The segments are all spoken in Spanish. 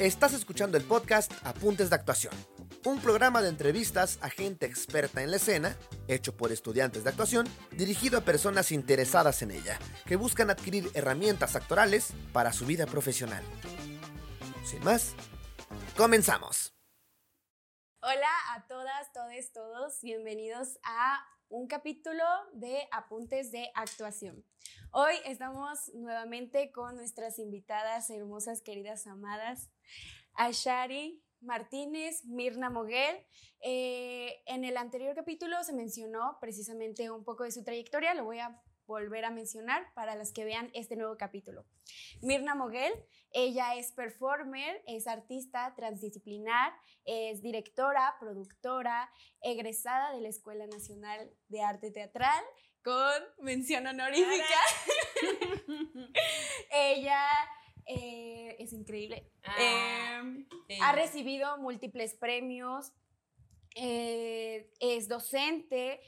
Estás escuchando el podcast Apuntes de Actuación, un programa de entrevistas a gente experta en la escena, hecho por estudiantes de actuación, dirigido a personas interesadas en ella, que buscan adquirir herramientas actorales para su vida profesional. Sin más, comenzamos. Hola a todas, todes, todos, bienvenidos a un capítulo de Apuntes de Actuación. Hoy estamos nuevamente con nuestras invitadas hermosas, queridas, amadas, Ashari Martínez, Mirna Moguel. Eh, en el anterior capítulo se mencionó precisamente un poco de su trayectoria, lo voy a volver a mencionar para los que vean este nuevo capítulo. Mirna Moguel, ella es performer, es artista transdisciplinar, es directora, productora, egresada de la Escuela Nacional de Arte Teatral con mención honorífica. ella eh, es increíble. Ah, Em, ha recibido múltiples premios, eh, es docente,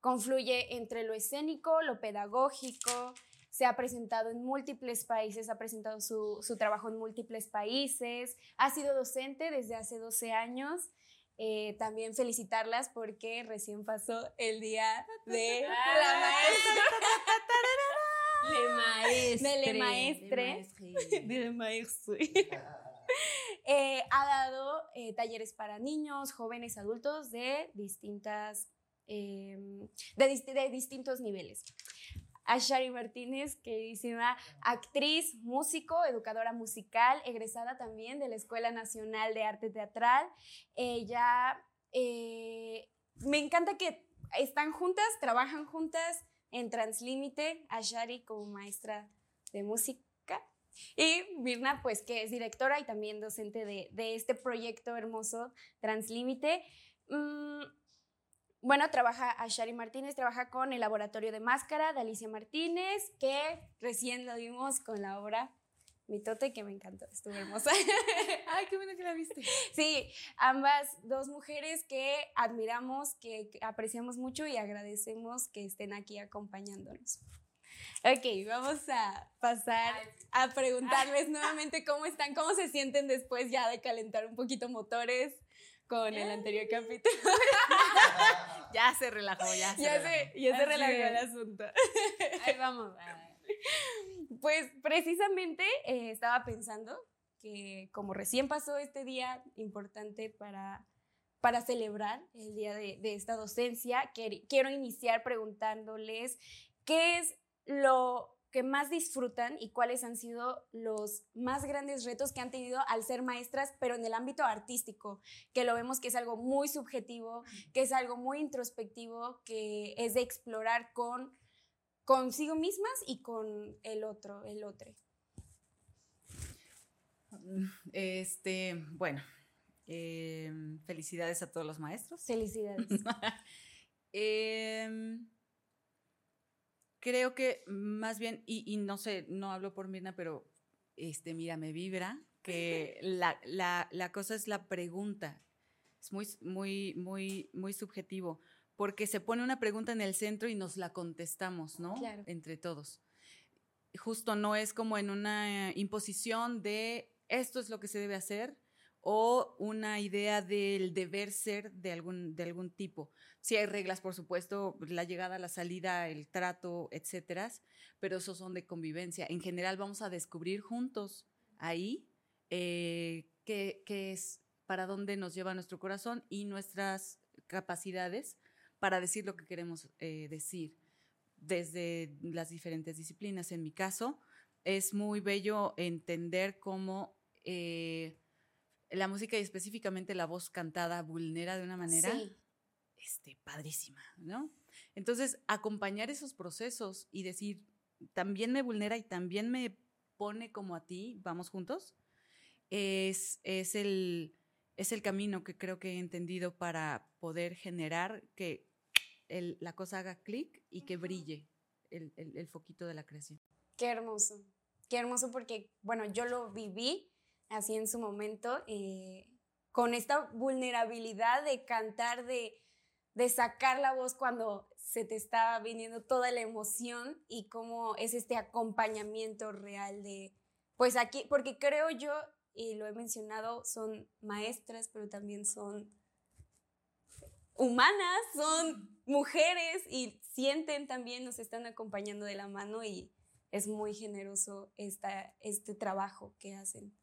confluye entre lo escénico, lo pedagógico, se ha presentado en múltiples países, ha presentado su, su trabajo en múltiples países, ha sido docente desde hace 12 años. Eh, también felicitarlas porque recién pasó el día de la maestra. Le maestre. De le maestre. de maestro. Eh, ha dado eh, talleres para niños, jóvenes, adultos de distintas, em, de, de distintos niveles. Ashari Martínez, queridísima actriz, músico, educadora musical, egresada también de la Escuela Nacional de Arte Teatral. Ella, eh, me encanta que están juntas, trabajan juntas en Translímite, Ashari como maestra de música y Mirna, pues que es directora y también docente de, de este proyecto hermoso Translímite. Mm, bueno, trabaja Ashari Martínez, trabaja con el laboratorio de máscara de Alicia Martínez, que recién lo vimos con la obra Mitote, que me encantó, estuvo hermosa. Ay, qué bueno que la viste. Sí, ambas dos mujeres que admiramos, que que apreciamos mucho y agradecemos que estén aquí acompañándonos. Ok, vamos a pasar a preguntarles nuevamente cómo están, cómo se sienten después ya de calentar un poquito motores con el anterior capítulo. Ya se relajó, ya se ya relajó. se, ya se relajó el asunto. Ahí vamos. Pues precisamente eh, estaba pensando que como recién pasó este día importante para, para celebrar el día de, de esta docencia, quiero iniciar preguntándoles qué es lo que más disfrutan y cuáles han sido los más grandes retos que han tenido al ser maestras, pero en el ámbito artístico, que lo vemos que es algo muy subjetivo, que es algo muy introspectivo, que es de explorar con consigo mismas y con el otro, el otro. Este, bueno, eh, felicidades a todos los maestros. Felicidades. Em, creo que más bien, y, y no sé, no hablo por Mirna, pero este, mira, me vibra que la, la- la cosa es la pregunta. Es muy, muy, muy, muy subjetivo, porque se pone una pregunta en el centro y nos la contestamos, ¿no? Claro. Entre todos. Justo no es como en una imposición de esto es lo que se debe hacer o una idea del deber ser de algún, de algún tipo. Sí hay reglas, por supuesto, la llegada, la salida, el trato, etcétera, pero esos son de convivencia. En general vamos a descubrir juntos ahí eh, qué, es, para dónde nos lleva nuestro corazón y nuestras capacidades para decir lo que queremos eh, decir desde las diferentes disciplinas. En mi caso, es muy bello entender cómo eh, la música y específicamente la voz cantada vulnera de una manera Sí. este, padrísima, ¿no? Entonces, acompañar esos procesos y decir, también me vulnera y también me pone como a ti, vamos juntos, es, es, el, es el camino que creo que he entendido para poder generar que el- la cosa haga clic y que brille el, el- el foquito de la creación. Qué hermoso. Qué hermoso porque, bueno, yo lo viví así en su momento, eh, con esta vulnerabilidad de cantar, de, de sacar la voz cuando se te está viniendo toda la emoción y cómo es este acompañamiento real de, pues aquí, porque creo yo, y lo he mencionado, son maestras, pero también son humanas, son mujeres y sienten también, nos están acompañando de la mano y es muy generoso esta, este trabajo que hacen.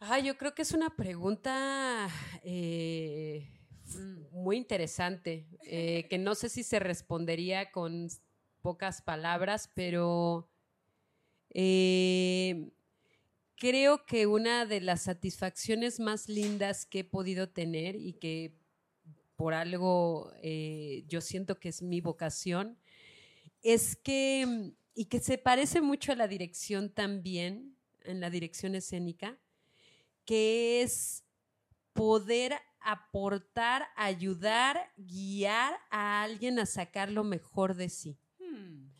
Ah, yo creo que es una pregunta eh, muy interesante, eh, que no sé si se respondería con pocas palabras, pero eh, creo que una de las satisfacciones más lindas que he podido tener y que por algo yo siento que es mi vocación, es que, y que se parece mucho a la dirección también, en la dirección escénica, que es poder aportar, ayudar, guiar a alguien a sacar lo mejor de sí. Hmm.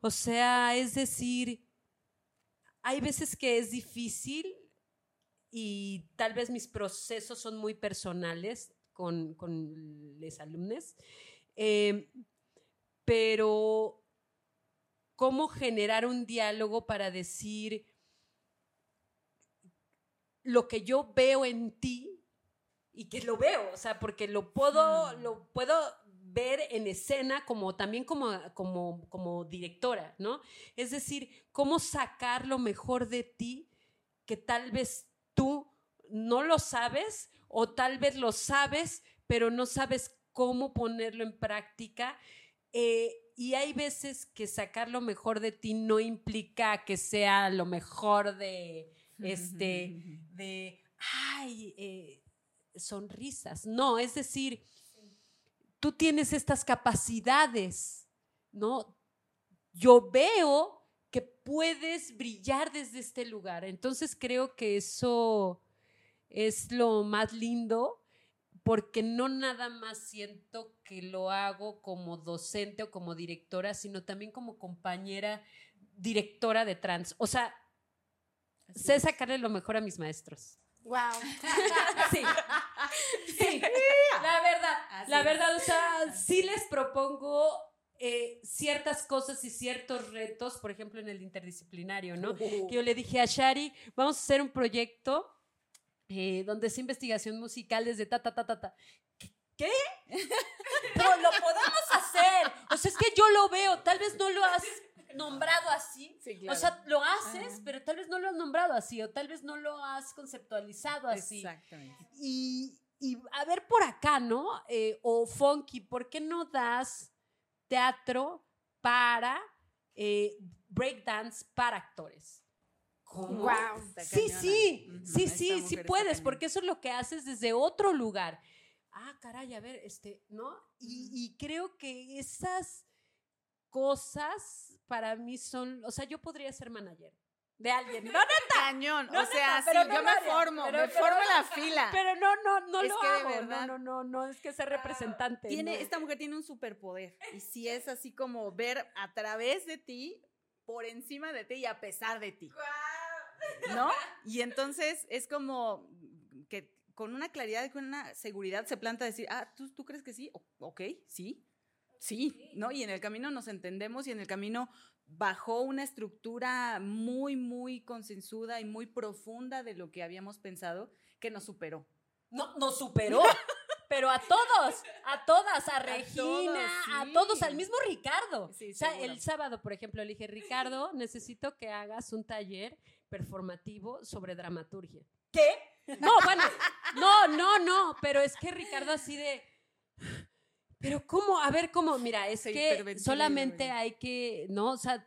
O sea, es decir, hay veces que es difícil y tal vez mis procesos son muy personales con, con los alumnos, eh, pero cómo generar un diálogo para decir, lo que yo veo en ti y que lo veo, o sea, porque lo puedo, mm. lo puedo ver en escena como también como, como, como directora, ¿no? Es decir, cómo sacar lo mejor de ti que tal vez tú no lo sabes o tal vez lo sabes, pero no sabes cómo ponerlo en práctica. Eh, y hay veces que sacar lo mejor de ti no implica que sea lo mejor de, este, de, ay, eh, sonrisas. No, es decir, tú tienes estas capacidades, ¿no? Yo veo que puedes brillar desde este lugar. Entonces creo que eso es lo más lindo porque no nada más siento que lo hago como docente o como directora, sino también como compañera directora de trans. O sea, sé sacarle lo mejor a mis maestros. Wow. sí. Sí. La verdad, la verdad, o sea, sí les propongo eh, ciertas cosas y ciertos retos, por ejemplo, en el interdisciplinario, ¿no? Que yo le dije a Shari, vamos a hacer un proyecto eh, donde es investigación musical desde ta, ta, ta, ta, ta. ¿Qué? Pero lo podemos hacer. O sea, es que yo lo veo, tal vez no lo has nombrado así. O sea, lo haces, pero tal vez no lo has nombrado así, o tal vez no lo has conceptualizado así. Exactamente. Y, a ver por acá, ¿no? Eh, o Funky, ¿por qué no das teatro para eh, breakdance para actores? Wow. Sí, sí, sí, sí, sí puedes, porque eso es lo que haces desde otro lugar. Ah, caray, a ver, este, ¿no? y creo que esas cosas para mí son, o sea, yo podría ser manager de alguien. No, neta. Cañón. o sea, sí, yo me formo, me formo la fila. Pero no, no, no lo hago. no, no, no, no, es que ser representante. Tiene, Esta mujer tiene un superpoder. Y si es así como ver a través de ti, por encima de ti y a pesar de ti. ¿No? Y entonces es como que con una claridad y con una seguridad se planta decir, ah, ¿tú, tú crees que sí? ok, sí. Sí, ¿no? Y en el camino nos entendemos y en el camino bajó una estructura muy, muy consensuada y muy profunda de lo que habíamos pensado que nos superó. No, nos superó. pero a todos, a todas, a Regina, a todos, al mismo Ricardo. o sea, el sábado, por ejemplo, le dije, Ricardo, necesito que hagas un taller performativo sobre dramaturgia. ¿Qué? No, bueno, no, no, no, pero es que Ricardo así de, pero ¿cómo? A ver, ¿cómo? Mira, es que solamente hay que, ¿no? O sea,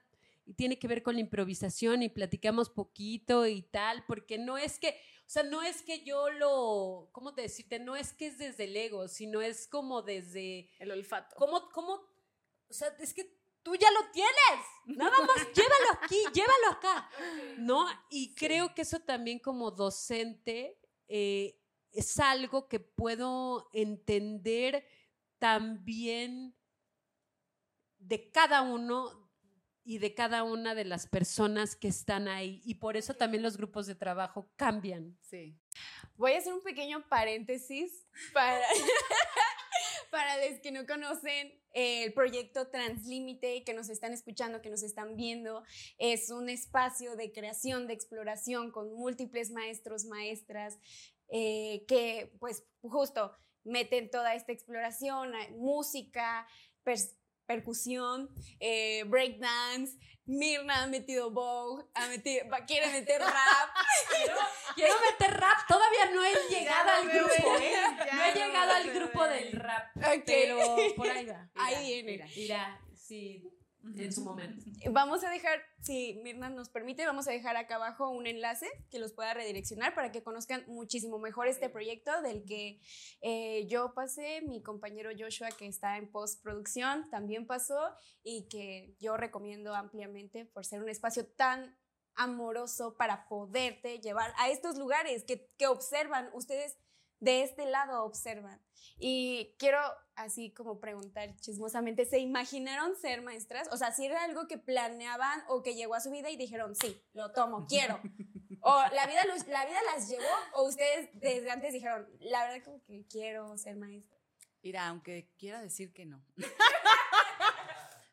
tiene que ver con la improvisación y platicamos poquito y tal, porque no es que, o sea, no es que yo lo, ¿cómo te decirte? No es que es desde el ego, sino es como desde... El olfato. ¿Cómo, cómo? O sea, es que tú ya lo tienes. Nada más, llévalo aquí, llévalo acá. ¿No? Y creo que eso también como docente eh, es algo que puedo entender también de cada uno y de cada una de las personas que están ahí. Y por eso también los grupos de trabajo cambian. Sí. Voy a hacer un pequeño paréntesis para, Para los que no conocen el proyecto Translímite, que nos están escuchando, que nos están viendo, es un espacio de creación, de exploración con múltiples maestros, maestras, eh, que pues justo meten toda esta exploración, música, percusión, eh, breakdance, Mirna ha metido bow, ha metido, quiere meter rap. quiero, meter rap, todavía no he llegado al grupo, ¿eh? No he llegado al grupo del rap, pero por ahí va. ahí viene. Mira, sí en su momento. Vamos a dejar, si Mirna nos permite, vamos a dejar acá abajo un enlace que los pueda redireccionar para que conozcan muchísimo mejor este proyecto del que eh, yo pasé, mi compañero Joshua que está en postproducción también pasó y que yo recomiendo ampliamente por ser un espacio tan amoroso para poderte llevar a estos lugares que, que observan ustedes de este lado observan. Y quiero así como preguntar chismosamente, ¿se imaginaron ser maestras? O sea, si era algo que planeaban o que llegó a su vida y dijeron, sí, lo tomo, quiero. O la vida, la vida las llevó o ustedes desde antes dijeron, la verdad como que quiero ser maestra. Mira, aunque quiera decir que no.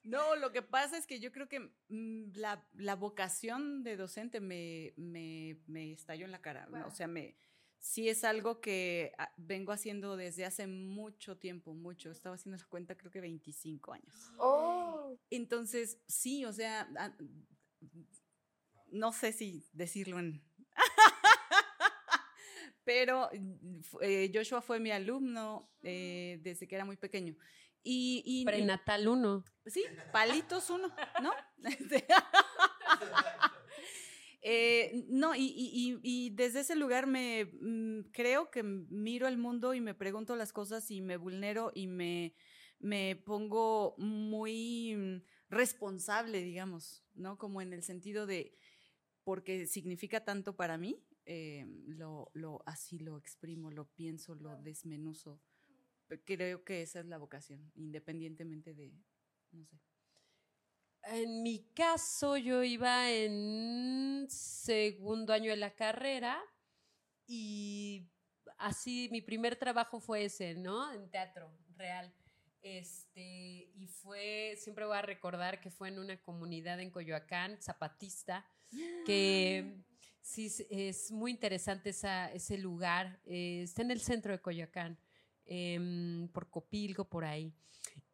No, lo que pasa es que yo creo que mm, la, vocación de docente me, me, estalló en la cara. O sea, me, sí es algo que ah, vengo haciendo desde hace mucho tiempo, mucho. Estaba haciendo la cuenta creo que 25 años. Oh. Entonces, sí, o sea, ah, no sé si decirlo en... Pero eh, Joshua fue mi alumno eh, desde que era muy pequeño. Y, y, Prenatal 1. Sí, palitos 1, ¿no? Eh, no, y, desde ese lugar me mm, creo que miro el mundo y me pregunto las cosas y me vulnero y me, me pongo muy mm, responsable, digamos, ¿no? Como en el sentido de, porque significa tanto para mí, eh, lo, lo, así lo exprimo, lo pienso, lo desmenuzo. Creo que esa es la vocación, independientemente de, no sé. En mi caso, yo iba en segundo año de la carrera y así mi primer trabajo fue ese, ¿no? En teatro real. Este, y fue, siempre voy a recordar que fue en una comunidad en Coyoacán, zapatista, que sí es muy interesante ese lugar. Eh, está en el centro de Coyoacán, em, por Copilgo, por ahí.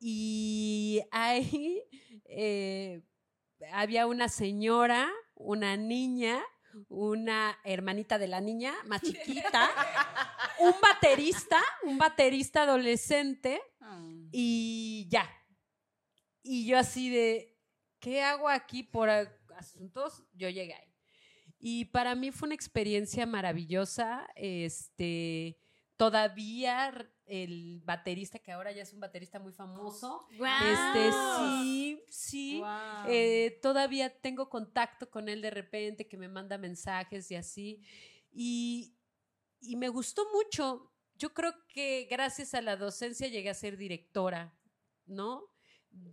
Y ahí eh, había una señora, una niña, una hermanita de la niña, más chiquita, un baterista, un baterista adolescente ah. y ya. Y yo así de, ¿qué hago aquí por asuntos? Yo llegué ahí. Y para mí fue una experiencia maravillosa. Este, todavía el baterista, que ahora ya es un baterista muy famoso. Este, sí, sí. Eh, todavía tengo contacto con él de repente, que me manda mensajes y así. Y, y me gustó mucho. Yo creo que gracias a la docencia llegué a ser directora, ¿no?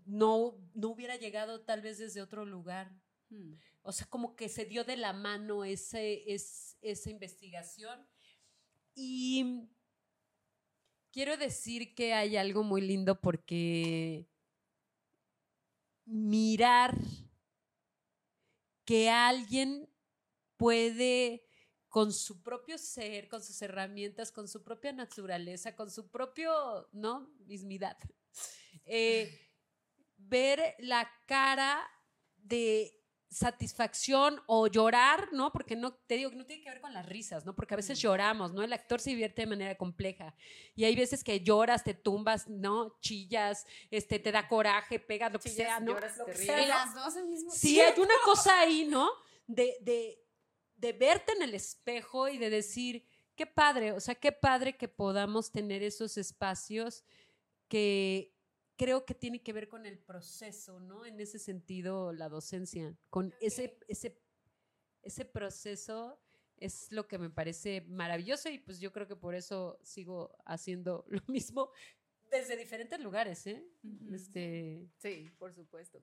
No, no hubiera llegado tal vez desde otro lugar. Hmm. O sea, como que se dio de la mano ese, es, esa investigación. Y quiero decir que hay algo muy lindo porque mirar que alguien puede con su propio ser, con sus herramientas, con su propia naturaleza, con su propio, ¿no? Mismidad. Eh, ver la cara de satisfacción o llorar, ¿no? Porque no, te digo que no tiene que ver con las risas, ¿no? Porque a veces lloramos, ¿no? El actor se divierte de manera compleja. Y hay veces que lloras, te tumbas, ¿no? Chillas, este, te da coraje, pegas, lo que sea, ¿no? Lloras, lo que sea, las dos al mismo Sí, hay una cosa ahí, ¿no? De, de, de verte en el espejo y de decir, qué padre, o sea, qué padre que podamos tener esos espacios que creo que tiene que ver con el proceso, ¿no? En ese sentido, la docencia, con ese, ese, ese proceso es lo que me parece maravilloso y pues yo creo que por eso sigo haciendo lo mismo desde diferentes lugares, ¿eh? este, sí, por supuesto.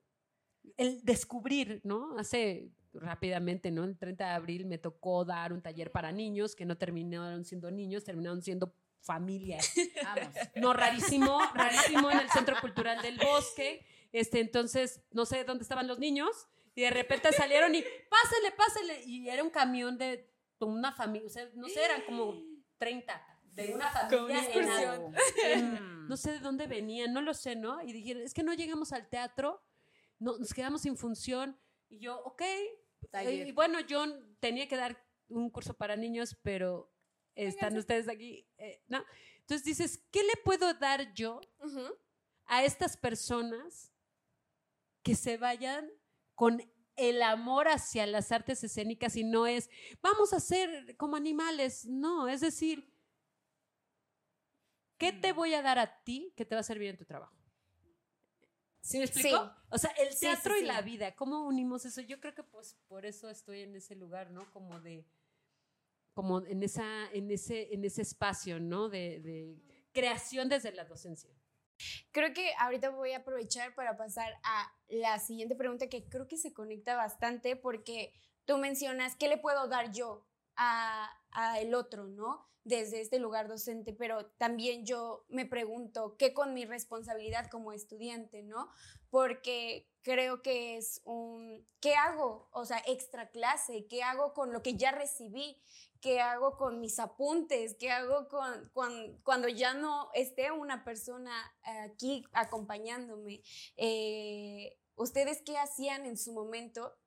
El descubrir, ¿no? Hace rápidamente, ¿no? El 30 de abril me tocó dar un taller para niños que no terminaron siendo niños, terminaron siendo familia. No, rarísimo, rarísimo en el Centro Cultural del Bosque. Este, entonces, no sé dónde estaban los niños y de repente salieron y pásale, pásale. Y era un camión de una familia, o sea, no sé, eran como 30 de una familia en, no sé de dónde venían, no lo sé, ¿no? Y dijeron, es que no llegamos al teatro, no, nos quedamos sin función. Y yo, ok. Y bueno, yo tenía que dar un curso para niños, pero están ustedes aquí, eh, ¿no? Entonces dices, ¿qué le puedo dar yo a estas personas que se vayan con el amor hacia las artes escénicas y no es, vamos a ser como animales, no, es decir, ¿qué te voy a dar a ti que te va a servir en tu trabajo? ¿Sí me explico? O sea, el teatro y la vida, ¿cómo unimos eso? Yo creo que pues por eso estoy en ese lugar, ¿no? Como de, como en, esa, en, ese, en ese espacio, ¿no? De, de creación desde la docencia. Creo que ahorita voy a aprovechar para pasar a la siguiente pregunta que creo que se conecta bastante porque tú mencionas, ¿qué le puedo dar yo a, a el otro, no? Desde este lugar docente, pero también yo me pregunto, ¿qué con mi responsabilidad como estudiante, no? Porque creo que es un, ¿qué hago? O sea, extra clase, ¿qué hago con lo que ya recibí? ¿Qué hago con mis apuntes? ¿Qué hago con, cuando ya no esté una persona aquí acompañándome? Eh, ¿Ustedes qué hacían en su momento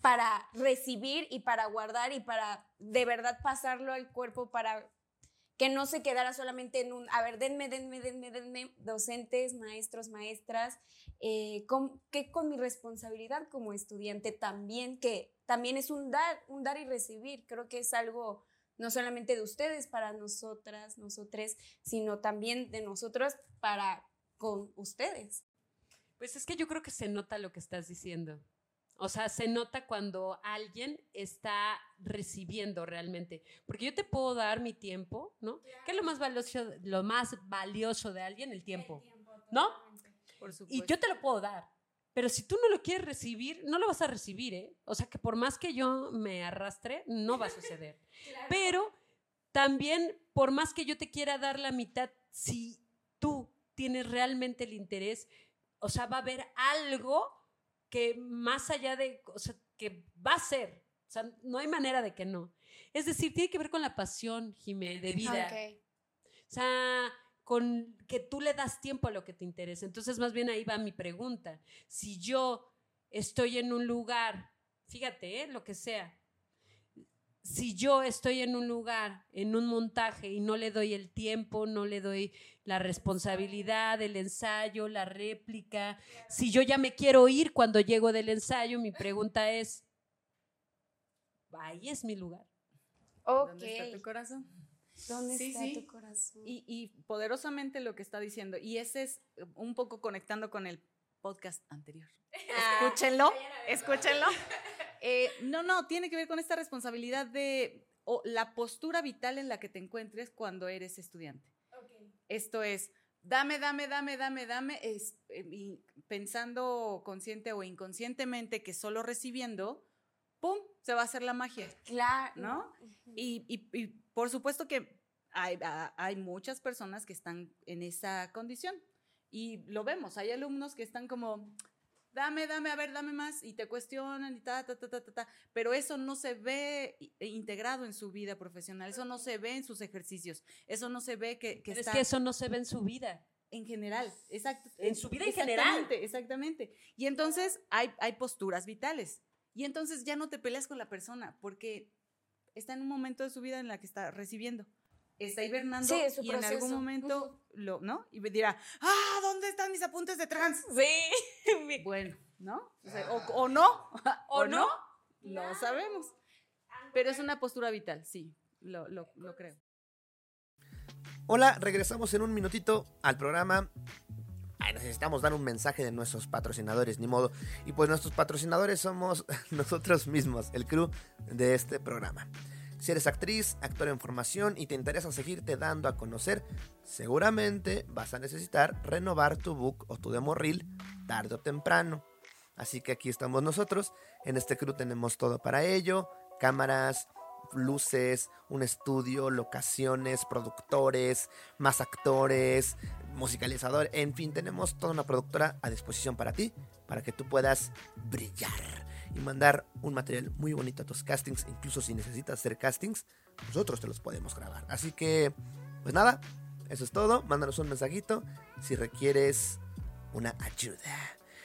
para recibir y para guardar y para de verdad pasarlo al cuerpo para que no se quedara solamente en un, a ver, denme, denme, denme, denme, docentes, maestros, maestras, eh, con, que con mi responsabilidad como estudiante también, que también es un dar, un dar y recibir, creo que es algo no solamente de ustedes para nosotras, nosotres, sino también de nosotros para con ustedes. Pues es que yo creo que se nota lo que estás diciendo. O sea, se nota cuando alguien está recibiendo realmente. Porque yo te puedo dar mi tiempo, ¿no? ¿Qué es lo más valioso, lo más valioso de alguien? El tiempo. ¿No? y yo te lo puedo dar. Pero si tú no lo quieres recibir, no lo vas a recibir, ¿eh? O sea, que por más que yo me arrastre, no va a suceder. Pero también, por más que yo te quiera dar la mitad, si tú tienes realmente el interés, o sea, va a haber algo que más allá de, o sea, que va a ser, o sea, no hay manera de que no. Es decir, tiene que ver con la pasión, Jimé, de vida. O sea, con que tú le das tiempo a lo que te interesa. Entonces, más bien ahí va mi pregunta. Si yo estoy en un lugar, fíjate, ¿eh? lo que sea, si yo estoy en un lugar, en un montaje y no le doy el tiempo, no le doy la responsabilidad, el ensayo, la réplica, si yo ya me quiero ir cuando llego del ensayo, mi pregunta es, ahí es mi lugar. ¿Dónde está tu corazón? ¿Dónde está tu corazón? Y, y poderosamente lo que está diciendo, y ese es un poco conectando con el podcast anterior. Ah, escúchenlo, escúchenlo. Eh, no, no, tiene que ver con esta responsabilidad de o la postura vital en la que te encuentres cuando eres estudiante. Esto es, dame, dame, dame, dame, dame, es, eh, pensando consciente o inconscientemente que solo recibiendo, ¡pum!, se va a hacer la magia. Claro. ¿No? Y, y, por supuesto que hay, hay muchas personas que están en esa condición. Y lo vemos, hay alumnos que están como, dame, dame, a ver, dame más, y te cuestionan y ta, ta, ta, ta, ta, ta. Pero eso no se ve e integrado en su vida profesional, eso no se ve en sus ejercicios, eso no se ve que, que Es que eso no se ve en su vida. En general, exacto. En su vida en general. Exactamente. Y entonces hay, hay posturas vitales. Y entonces ya no te peleas con la persona porque está en un momento de su vida en la que está recibiendo está hibernando y en algún momento lo, ¿no? Y dirá, ah, ¿dónde están mis apuntes de trans? Sí. bueno, ¿no? O, no, o, no, no sabemos. Pero es una postura vital, sí, lo, lo, lo creo. Hola, regresamos en un minutito al programa. Necesitamos dar un mensaje de nuestros patrocinadores, ni modo. Y pues nuestros patrocinadores somos nosotros mismos, el crew de este programa. Si eres actriz, actor en formación y te interesa seguirte dando a conocer, seguramente vas a necesitar renovar tu book o tu demo tarde o temprano. Así que aquí estamos nosotros. En este crew tenemos todo para ello: cámaras, luces, un estudio, locaciones, productores, más actores, musicalizador, en fin, tenemos toda una productora a disposición para ti, para que tú puedas brillar y mandar un material muy bonito a tus castings, incluso si necesitas hacer castings, nosotros te los podemos grabar. Así que, pues nada, eso es todo, mándanos un mensajito si requieres una ayuda.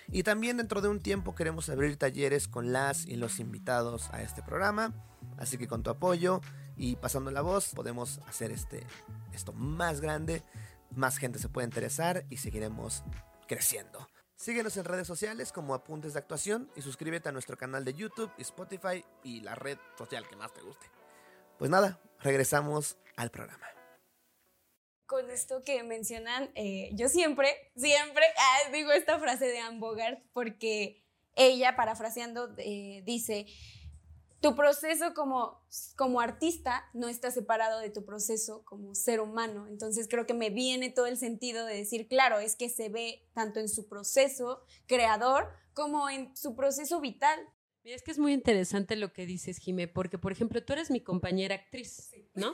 Y también dentro de un tiempo queremos abrir talleres con las y los invitados a este programa. Así que con tu apoyo y pasando la voz podemos hacer este, esto más grande. Más gente se puede interesar y seguiremos creciendo. Síguenos en redes sociales como Apuntes de Actuación y suscríbete a nuestro canal de YouTube, Spotify y la red social que más te guste. Pues nada, regresamos al programa con esto que mencionan, eh, yo siempre, siempre ah, digo esta frase de Anne Bogart porque ella, parafraseando, eh, dice, tu proceso como, como artista no está separado de tu proceso como ser humano. Entonces creo que me viene todo el sentido de decir, claro, es que se ve tanto en su proceso creador como en su proceso vital. es que es muy interesante lo que dices, Jimé, porque, por ejemplo, tú eres mi compañera actriz, ¿no?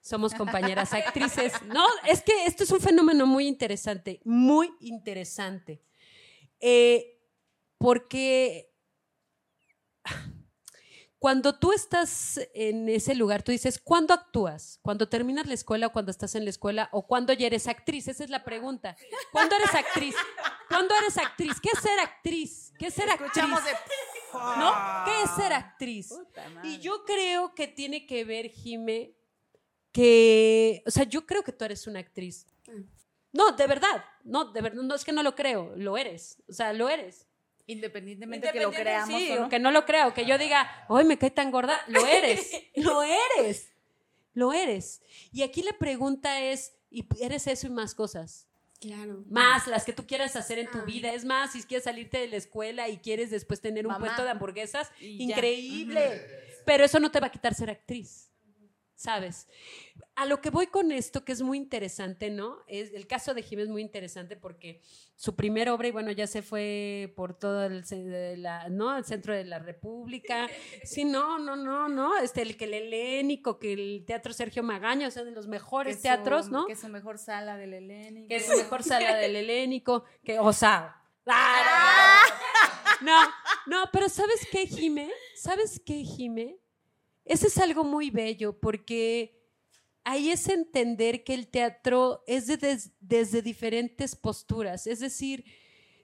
somos compañeras actrices. No, es que esto es un fenómeno muy interesante, muy interesante. Eh, porque cuando tú estás en ese lugar, tú dices, ¿cuándo actúas? ¿Cuando terminas la escuela o cuando estás en la escuela o cuando ya eres actriz? Esa es la pregunta. ¿Cuándo eres actriz? ¿Cuándo eres actriz? ¿Qué es ser actriz? ¿Qué es ser actriz? ¿No? ¿Qué es ser actriz? Y yo creo que tiene que ver, Jime, que, o sea, yo creo que tú eres una actriz. Mm. No, de verdad, no, de verdad, no es que no lo creo, lo eres, o sea, lo eres. Independientemente de que lo creamos o, no. que no lo creo, que yo diga, hoy me cae tan gorda, lo eres, lo eres, lo eres. Y aquí la pregunta es, ¿y eres eso y más cosas? Claro. Más las que tú quieras hacer en tu ah. vida. Es más, si quieres salirte de la escuela y quieres después tener un puesto de hamburguesas, increíble. Pero eso no te va a quitar ser actriz. ¿Sabes? A lo que voy con esto, que es muy interesante, ¿no? Es, el caso de Jiménez es muy interesante porque su primera obra, y bueno, ya se fue por todo el, ¿no? el centro de la República. Sí, no, no, no, no. Este, el que el helénico, que el Teatro Sergio Magaña, o sea, de los mejores teatros, ¿no? Que es su mejor sala del helénico. Que es su mejor sala del helénico, que, o sea... ¡ah! No, no, pero ¿sabes qué, Jimé? ¿Sabes qué, Jimé? Eso es algo muy bello porque ahí es entender que el teatro es desde diferentes posturas. Es decir,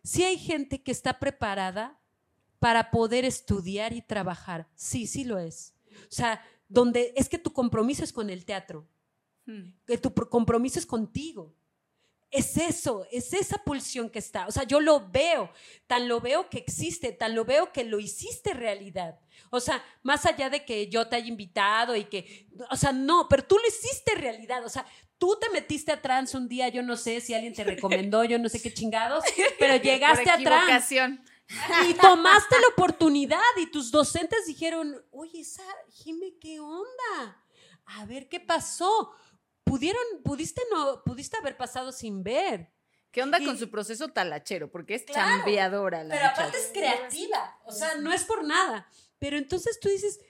si hay gente que está preparada para poder estudiar y trabajar. Sí, sí lo es. O sea, donde es que tu compromiso es con el teatro, hmm. que tu compromiso es contigo. Es eso, es esa pulsión que está. O sea, yo lo veo, tan lo veo que existe, tan lo veo que lo hiciste realidad. O sea, más allá de que yo te haya invitado y que, o sea, no, pero tú lo hiciste realidad. O sea, tú te metiste a trans un día, yo no sé si alguien te recomendó, yo no sé qué chingados, pero llegaste a trans. Y tomaste la oportunidad y tus docentes dijeron, oye, esa Jime, ¿qué onda? A ver qué pasó pudieron, pudiste no, pudiste haber pasado sin ver. ¿Qué onda con su proceso talachero? Porque es chambeadora la Pero aparte es creativa, o sea, no es por nada. Pero entonces tú dices,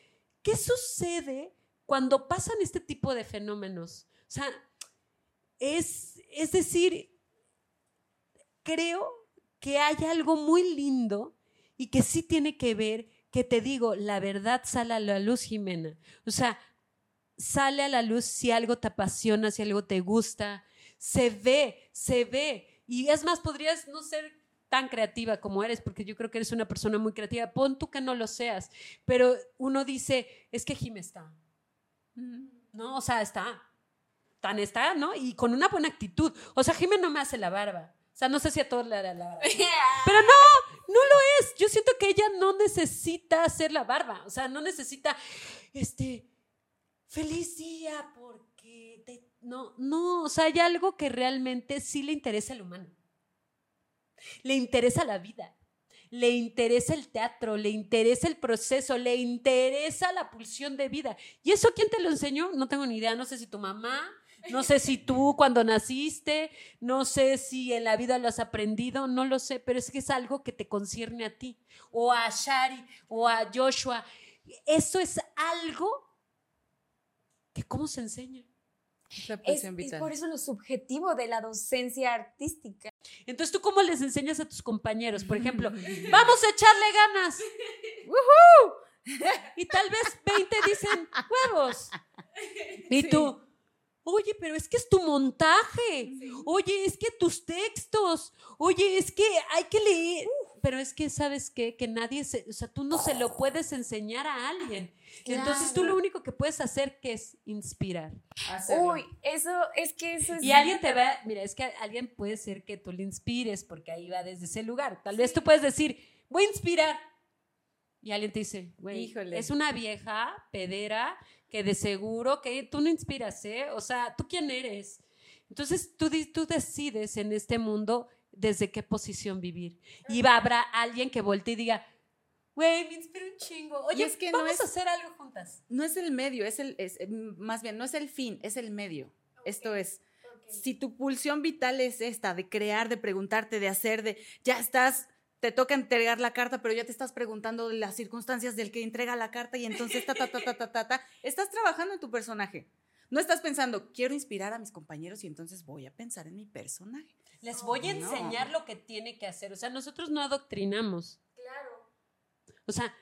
¿qué sucede cuando pasan este tipo de fenómenos? O sea, es, es decir, creo que hay algo muy lindo y que sí tiene que ver, que te digo, la verdad sale a la luz, Jimena. O sea, sale a la luz si algo te apasiona, si algo te gusta, se ve, se ve. Y es más, podrías no ser tan creativa como eres, porque yo creo que eres una persona muy creativa. Pon tú que no lo seas, pero uno dice, es que Jim está. No, o sea, está. Tan está, ¿no? Y con una buena actitud. O sea, Jimé no me hace la barba. O sea, no sé si a todos le hará la barba. Pero no, no lo es. Yo siento que ella no necesita hacer la barba. O sea, no necesita, este, feliz día porque no, no, o sea, hay algo que realmente sí le interesa al humano. Le interesa la vida, le interesa el teatro, le interesa el proceso, le interesa la pulsión de vida. ¿Y eso quién te lo enseñó? No tengo ni idea, no sé si tu mamá, no sé si tú cuando naciste, no sé si en la vida lo has aprendido, no lo sé, pero es que es algo que te concierne a ti, o a Shari, o a Joshua. Eso es algo porque ¿cómo se enseña? Es Es, por eso lo subjetivo de la docencia artística. Entonces, ¿tú cómo les enseñas a tus compañeros? Por ejemplo, vamos a echarle ganas. Y tal vez 20 dicen huevos. Y Sí. tú, oye, pero es que es tu montaje. Oye, es que tus textos. Oye, es que hay que leer. Pero es que, ¿sabes qué? Que nadie se, o sea, tú no se lo puedes enseñar a alguien. Entonces tú lo único que puedes hacer que es inspirar. Hacerlo. Uy, eso es que eso es. Y alguien te va, mira, es que alguien puede ser que tú le inspires porque ahí va desde ese lugar. Tal vez tú puedes decir, voy a inspirar. Y alguien te dice, güey, Híjole. es una vieja pedera que de seguro que tú no inspiras, ¿eh? O sea, ¿tú quién eres? Entonces tú, tú decides en este mundo desde qué posición vivir. Y va, habrá alguien que voltee y diga, güey, me inspira un chingo. Oye, es que no vamos es- a hacer algo juntas. no es el medio, es el, es, eh, más bien, no es el fin, es el medio. Esto es, si tu pulsión vital es esta, de crear, de preguntarte, de hacer, de, ya estás, te toca entregar la carta, pero ya te estás preguntando de las circunstancias del que entrega la carta y entonces, ta, ta, ta, ta, ta, ta, ta, estás trabajando en tu personaje. No estás pensando, quiero inspirar a mis compañeros y entonces voy a pensar en mi personaje. Les voy a No. enseñar lo que tiene que hacer. O sea, nosotros no adoctrinamos. Claro. O sea,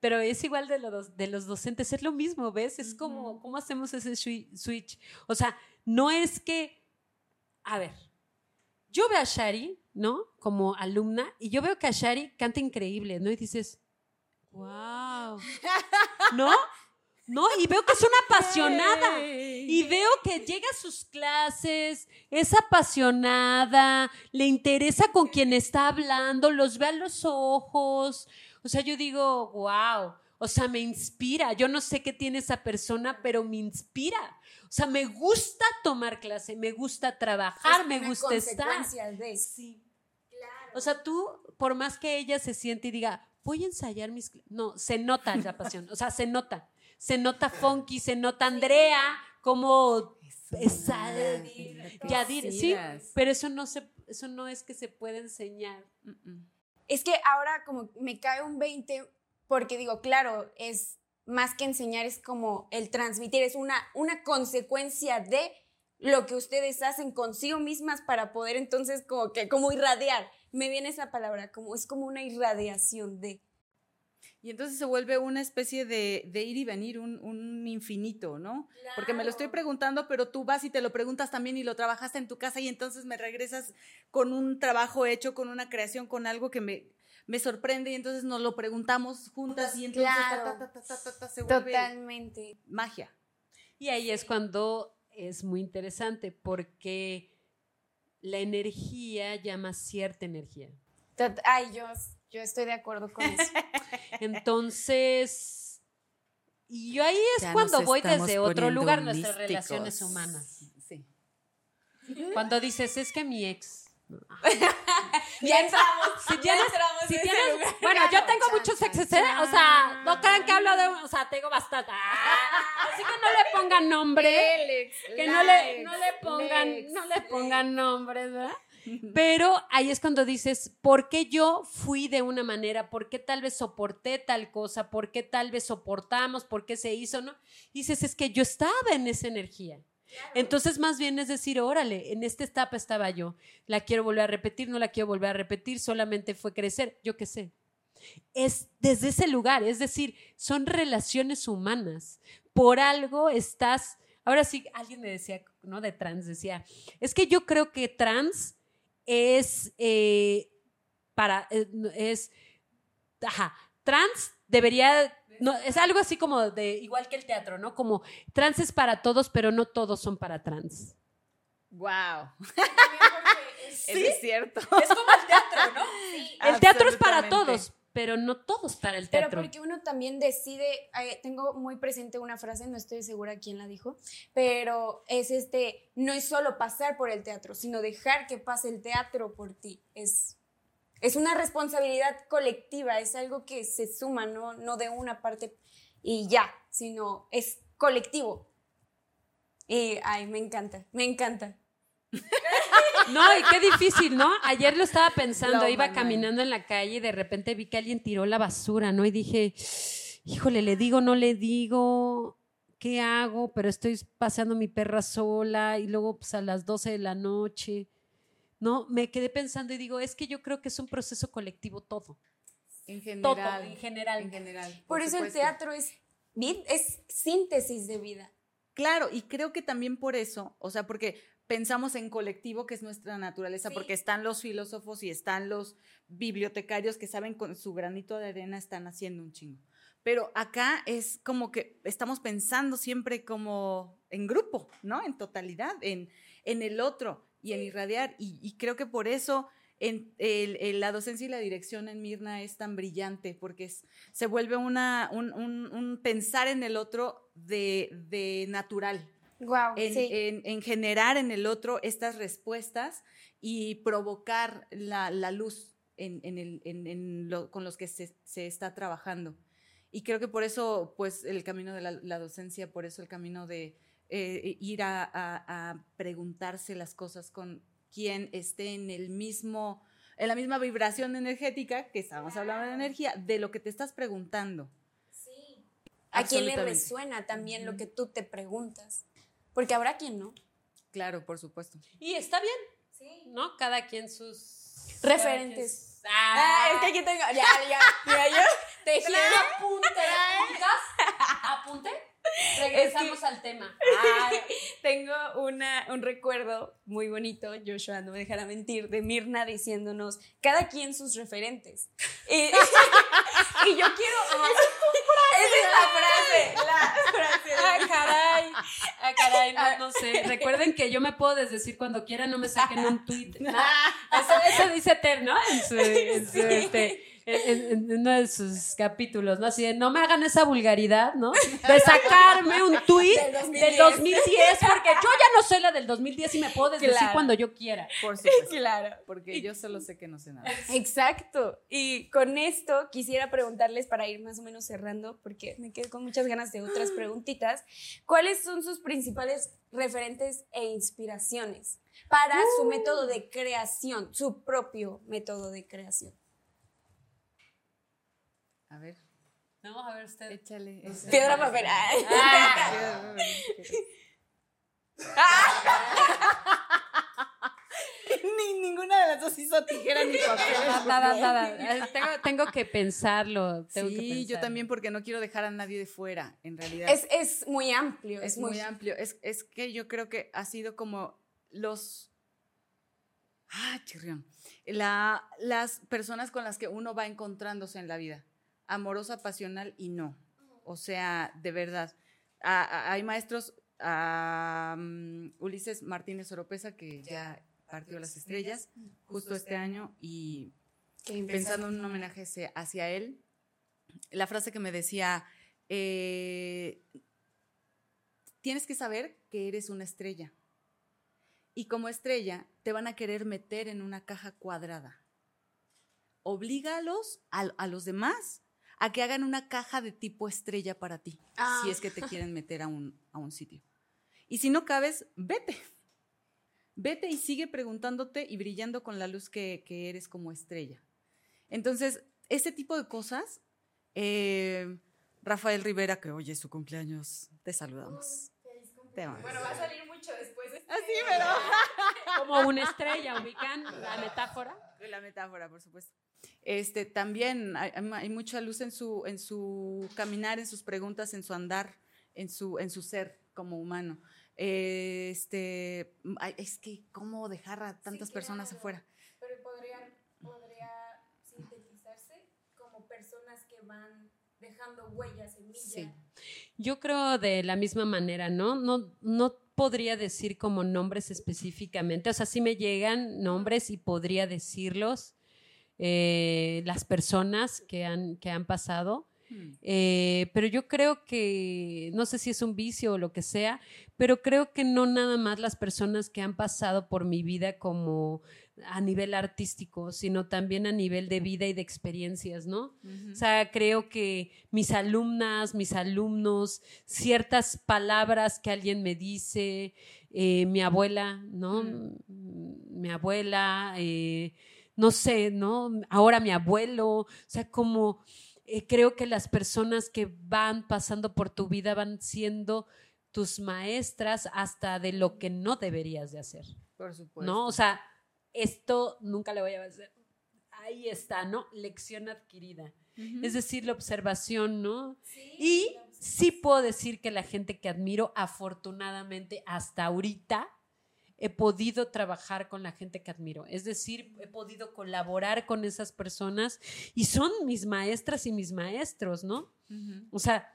pero es igual de, los de los docentes, es lo mismo, ¿ves? Es como, ¿cómo hacemos ese swi- switch? O sea, no es que, a ver, yo veo a Shari, ¿no? Como alumna, y yo veo que a Shari canta increíble, ¿no? Y dices, wow, ¿no? ¿No? Y veo que es una apasionada. Y veo que llega a sus clases, es apasionada, le interesa con quien está hablando, los ve a los ojos. O sea, yo digo, wow, o sea, me inspira. Yo no sé qué tiene esa persona, pero me inspira. O sea, me gusta tomar clase, me gusta trabajar, me gusta estar. de- Sí. O sea, tú, por más que ella se siente y diga, voy a ensayar mis... cl-", No, se nota la pasión, o sea, se nota. Se nota Funky, se nota Andrea, como... esa- Yadir, sí, pero eso no, se, eso no es que se pueda enseñar. Es que ahora como me cae un 20 porque digo, claro, es más que enseñar, es como el transmitir, es una, una consecuencia de lo que ustedes hacen consigo mismas para poder entonces como que, como irradiar. Me viene esa palabra, como es como una irradiación de... Y entonces se vuelve una especie de, de ir y venir, un, un infinito, ¿no? Porque me lo estoy preguntando, pero tú vas y te lo preguntas también y lo trabajaste en tu casa y entonces me regresas con un trabajo hecho, con una creación, con algo que me, me sorprende y entonces nos lo preguntamos juntas y entonces Claro. ta, ta, ta, ta, ta, se vuelve Totalmente. magia. Y ahí es cuando es muy interesante, porque la energía llama cierta energía. Ay, yo, yo estoy de acuerdo con eso. Entonces, y yo ahí es Ya cuando voy desde otro lugar, nuestras relaciones humanas. Sí. Cuando dices, es que mi ex. no. ya entramos, Si ya tienes- entramos si en ese tienes- lugar. bueno, yo tengo chan, muchos exes, ¿eh? O sea, no crean que hablo de, o sea, tengo bastante. Ah, así que no le pongan nombre. Que no le, no le pongan, Lex, no le pongan nombres, ¿verdad? Pero ahí es cuando dices, ¿por qué yo fui de una manera? ¿Por qué tal vez soporté tal cosa? ¿Por qué tal vez soportamos? ¿Por qué se hizo? ¿No? Y dices, es que yo estaba en esa energía. Entonces, más bien es decir, órale, en esta etapa estaba yo. La quiero volver a repetir, no la quiero volver a repetir, solamente fue crecer, yo qué sé. Es desde ese lugar, es decir, son relaciones humanas. Por algo estás. Ahora sí, alguien me decía, ¿no? De trans, decía, es que yo creo que trans es eh, para. eh, es. Ajá, trans debería. No, es algo así como de, igual que el teatro, ¿no? Como trans es para todos, pero no todos son para trans. Wow. Sí, Eso es cierto. Es como el teatro, ¿no? El teatro es para todos, pero no todos para el Pero teatro. porque uno también decide, eh, tengo muy presente una frase, no estoy segura quién la dijo, pero es este, no es solo pasar por el teatro, sino dejar que pase el teatro por ti. Es, es una responsabilidad colectiva, es algo que se suma, no, no de una parte y ya, sino es colectivo. Y, ay, me encanta, me encanta. No, y qué difícil, ¿no? Ayer lo estaba pensando, iba caminando en la calle y de repente vi que alguien tiró la basura, ¿no? Y dije, híjole, le digo, no le digo, ¿qué hago? Pero estoy paseando mi perra sola y luego pues, a las 12 de la noche. No, me quedé pensando y digo, es que yo creo que es un proceso colectivo todo. En general. Todo, en general. En general. Por, eso el teatro es, es síntesis de vida. Claro, y creo que también por eso, o sea, porque pensamos en colectivo, que es nuestra naturaleza, porque están los filósofos y están los bibliotecarios que saben con su granito de arena están haciendo un chingo. Pero acá es como que estamos pensando siempre como en grupo, ¿no? En totalidad, en, en el otro y en irradiar. Y, creo que por eso en, la docencia y la dirección en Mirna es tan brillante, porque se vuelve una, un, pensar en el otro de, natural. Wow, en, generar en el otro estas respuestas y provocar la, luz con los que se, está trabajando. Y creo que por eso, pues, el camino de la docencia, por eso el camino de, eh, ir a, preguntarse las cosas con quien esté en el mismo, en la misma vibración energética, que estábamos hablando de energía, de lo que te estás preguntando. Sí. A quién le resuena también lo que tú te preguntas. Porque habrá quien no. Claro, por supuesto. Y está bien. Sí. ¿No? Cada quien sus referentes. Ah, es que aquí tengo. Ya, ya. Mira, yo te apunte. ¿Apunte? Regresamos al tema. tengo una, un recuerdo muy bonito, Joshua, no me dejará mentir, de Mirna diciéndonos, cada quien sus referentes. Y, yo quiero... esa es la frase, la frase. Ah, caray. Ah, caray, no, sé. Recuerden que yo me puedo desdecir cuando quiera, no me saquen un tweet. Eso, dice Ter, ¿no? En su, este, en, uno de sus capítulos, ¿no? Así de, no me hagan esa vulgaridad, ¿no? De sacarme un tuit del 2010. porque yo ya no soy la del 2010 y me puedo decir cuando yo quiera. Por supuesto. Claro. Porque yo solo sé que no sé nada. Exacto. Y con esto quisiera preguntarles, para ir más o menos cerrando, porque me quedé con muchas ganas de otras preguntitas, ¿cuáles son sus principales referentes e inspiraciones para su método de creación, su propio método de creación? A ver. No, a ver usted. Échale. Piedra, papel. ni, ninguna de las dos hizo tijera ni papel. Nada, nada. Tengo, tengo que pensarlo. sí, yo también porque no quiero dejar a nadie de fuera, en realidad. Es, es muy amplio. Es, muy, amplio. Es, es que yo creo que ha sido como los... Ah, chirrión. La, las personas con las que uno va encontrándose en la vida amorosa, pasional y no. O sea, de verdad. hay maestros, mm, Ulises Martínez Oropesa, que ya partió las estrellas justo este año y pensando en un homenaje hacia él, la frase que me decía, eh, tienes que saber que eres una estrella. Y como estrella te van a querer meter en una caja cuadrada. Oblígalos a los demás a que hagan una caja de tipo estrella para ti, si es que te ah. quieren meter a un, a un sitio. Y si no cabes, vete. Vete y sigue preguntándote y brillando con la luz que, eres como estrella. Entonces, este tipo de cosas, eh, Rafael Rivera, que hoy es su cumpleaños, te saludamos. bueno, va a salir mucho después. Así, ah, pero... Como una estrella, ubican la metáfora. La metáfora, por supuesto. Este, también hay, mucha luz en su, en su caminar, en sus preguntas, en su andar, en su, en su ser como humano. Este, es que, ¿cómo dejar a tantas personas afuera? Pero podría, podría sintetizarse como personas que van dejando huellas, en Sí. Yo creo de la misma manera, ¿no? No, no podría decir como nombres específicamente, o sea, sí me llegan nombres y podría decirlos, eh, las personas que han, que han pasado. Hmm. Eh, pero yo creo que, no sé si es un vicio o lo que sea, pero creo que no nada más las personas que han pasado por mi vida como a nivel artístico, sino también a nivel de vida y de experiencias, ¿no? O sea, creo que mis alumnas, mis alumnos, ciertas palabras que alguien me dice, eh, mi abuela, ¿no? Hmm. Mi abuela, no sé, ¿no? Ahora mi abuelo, o sea, como eh, creo que las personas que van pasando por tu vida van siendo tus maestras hasta de lo que no deberías de hacer. Por supuesto. ¿No? O sea, esto nunca le voy a hacer. Ahí está, ¿no? Lección adquirida. Es decir, la observación, ¿no? y sí puedo decir que la gente que admiro, afortunadamente, hasta ahorita, he podido trabajar con la gente que admiro. Es decir, he podido colaborar con esas personas y son mis maestras y mis maestros, ¿no? O sea,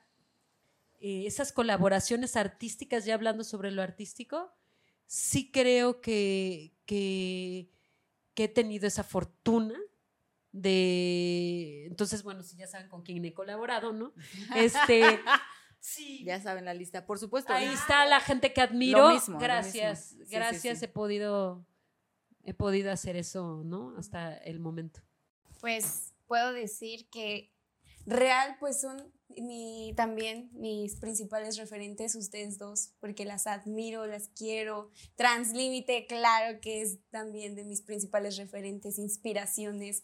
eh, esas colaboraciones artísticas, ya hablando sobre lo artístico, sí creo que, que, que he tenido esa fortuna de... Entonces, bueno, si ya saben con quién he colaborado, ¿no? Este... Sí. Ya saben la lista, por supuesto. Ahí está la gente que admiro. gracias, gracias, he podido he podido hacer eso, ¿no? Hasta el momento. Pues puedo decir que real pues son mi, también mis principales referentes ustedes dos, porque las admiro, las quiero. Translímite, claro que es también de mis principales referentes, inspiraciones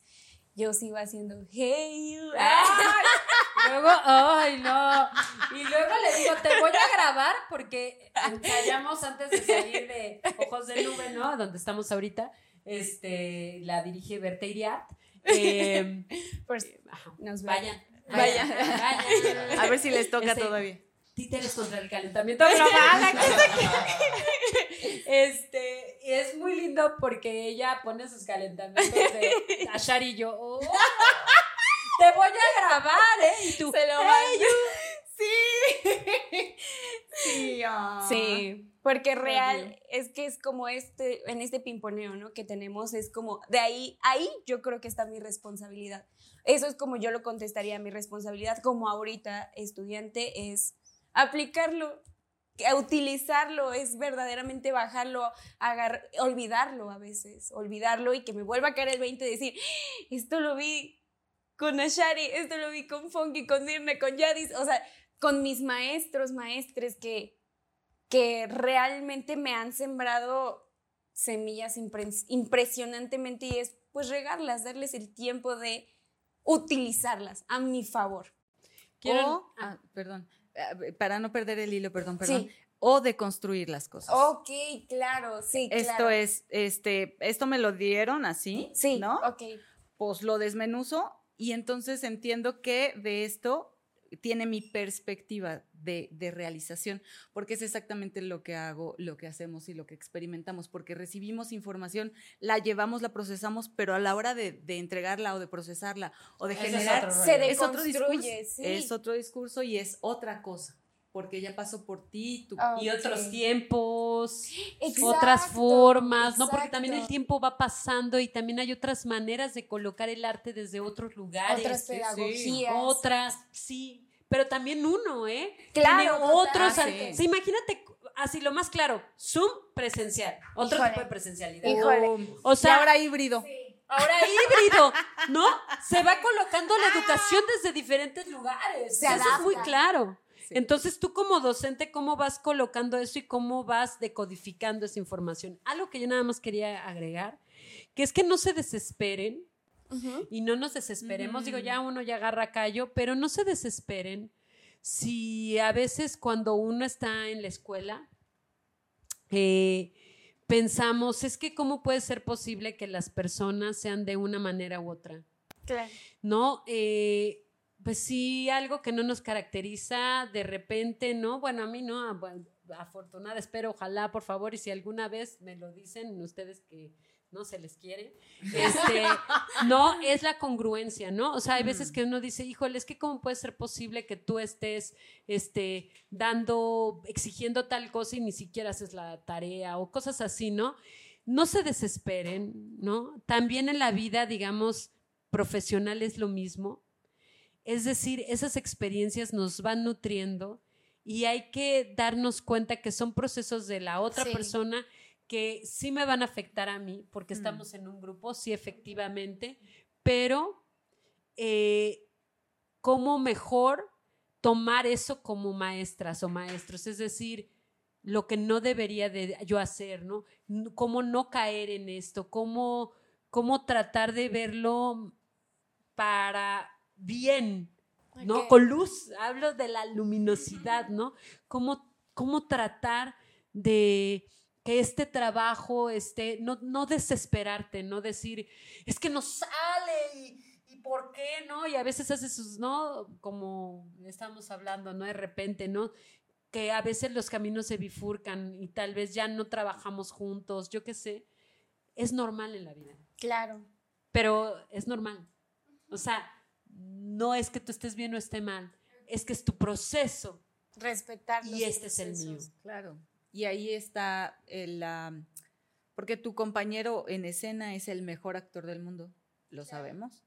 yo sigo haciendo hey you. luego, ay, no. Y luego le digo, te voy a grabar porque ensayamos antes de salir de Ojos de Nube, ¿no? Donde estamos ahorita. Este, la dirige Berta Iriart. Eh, pues, nos vayan. Vayan. vayan. A ver si les toca este, todavía. Títeres contra el calentamiento global. este, es muy lindo porque ella pone sus calentamientos de Ashar y yo. Oh, te voy a grabar, ¿eh? Y tú. Se lo Sí. Sí, sí, porque real es que es como este, en este pimponeo, ¿no? Que tenemos, es como, de ahí, ahí yo creo que está mi responsabilidad. Eso es como yo lo contestaría, mi responsabilidad como ahorita estudiante es aplicarlo, utilizarlo, es verdaderamente bajarlo, olvidarlo a veces, olvidarlo y que me vuelva a caer el 20 y decir, esto lo vi con Ashari, esto lo vi con Funky, con Dirne, con Yadis, o sea, con mis maestros, maestres que, que realmente me han sembrado semillas impresionantemente y es pues regarlas, darles el tiempo de utilizarlas a mi favor. Quiero, ah, perdón, eh, para no perder el hilo, perdón, perdón. O de construir las cosas. Ok, claro, sí. Esto es, este, esto me lo dieron así, sí, ¿no? Ok. Pues lo desmenuzo y entonces entiendo que de esto tiene mi perspectiva de, realización, porque es exactamente lo que hago, lo que hacemos y lo que experimentamos, porque recibimos información, la llevamos, la procesamos, pero a la hora de, entregarla o de procesarla o de generar, es otro, discurso, es otro discurso y es otra cosa porque ya pasó por ti y otros tiempos, otras formas, ¿no? Porque también el tiempo va pasando y también hay otras maneras de colocar el arte desde otros lugares. Otras pedagogías. Otras, sí. Pero también uno, ¿eh? Claro. Tiene otros. Sí. imagínate, así lo más claro, Zoom presencial, otro tipo de presencialidad. O sea, ahora híbrido. Ahora híbrido, ¿no? Se va colocando la educación desde diferentes lugares. Eso es muy claro. Entonces, tú como docente, ¿cómo vas colocando eso y cómo vas decodificando esa información? Algo que yo nada más quería agregar, que es que no se desesperen y no nos desesperemos. Digo, ya uno ya agarra callo, pero no se desesperen si a veces cuando uno está en la escuela, eh, pensamos, es que cómo puede ser posible que las personas sean de una manera u otra. Claro. ¿No? Eh, pues sí, algo que no nos caracteriza de repente, ¿no? Bueno, a mí no, ah, afortunada, espero, ojalá, por favor, y si alguna vez me lo dicen ustedes que no se les quiere, este, no, es la congruencia, ¿no? O sea, hay veces mm. que uno dice, híjole, es que cómo puede ser posible que tú estés, este, dando, exigiendo tal cosa y ni siquiera haces la tarea o cosas así, ¿no? No se desesperen, ¿no? También en la vida, digamos, profesional es lo mismo es decir, esas experiencias nos van nutriendo y hay que darnos cuenta que son procesos de la otra persona que sí me van a afectar a mí, porque mm. estamos en un grupo, sí, efectivamente, pero eh, cómo mejor tomar eso como maestras o maestros, es decir, lo que no debería de yo hacer, ¿no? Cómo no caer en esto, cómo, cómo tratar de verlo para bien, ¿no? Con luz, hablo de la luminosidad, ¿no? Cómo, cómo tratar de que este trabajo esté, no, no desesperarte, no decir, es que no sale y, y por qué, ¿no? Y a veces haces sus, ¿no? Como estamos hablando, ¿no? De repente, ¿no? Que a veces los caminos se bifurcan y tal vez ya no trabajamos juntos, yo qué sé. Es normal en la vida Claro. pero es normal. O sea, no es que tú estés bien o esté mal, es que es tu proceso Respetar. y los este es el mío. Claro. Y ahí está el, la- porque tu compañero en escena es el mejor actor del mundo, lo sabemos.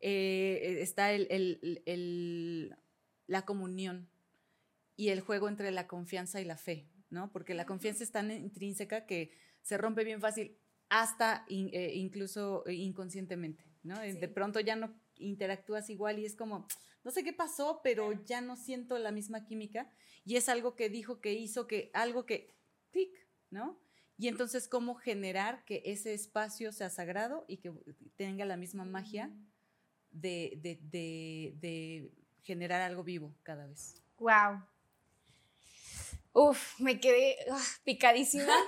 Eh, está el, el- el- la comunión y el juego entre la confianza y la fe, ¿no? Porque la confianza es tan intrínseca que se rompe bien fácil hasta in- eh, incluso eh, inconscientemente, ¿no? Eh, De pronto ya no interactúas igual y es como, no sé qué pasó, pero ya no siento la misma química y es algo que dijo, que hizo, que algo que, clic, ¿no? Y entonces, ¿cómo generar que ese espacio sea sagrado y que tenga la misma magia de, de- de- de generar algo vivo cada vez? Wow. Uf, me quedé ah, picadísima.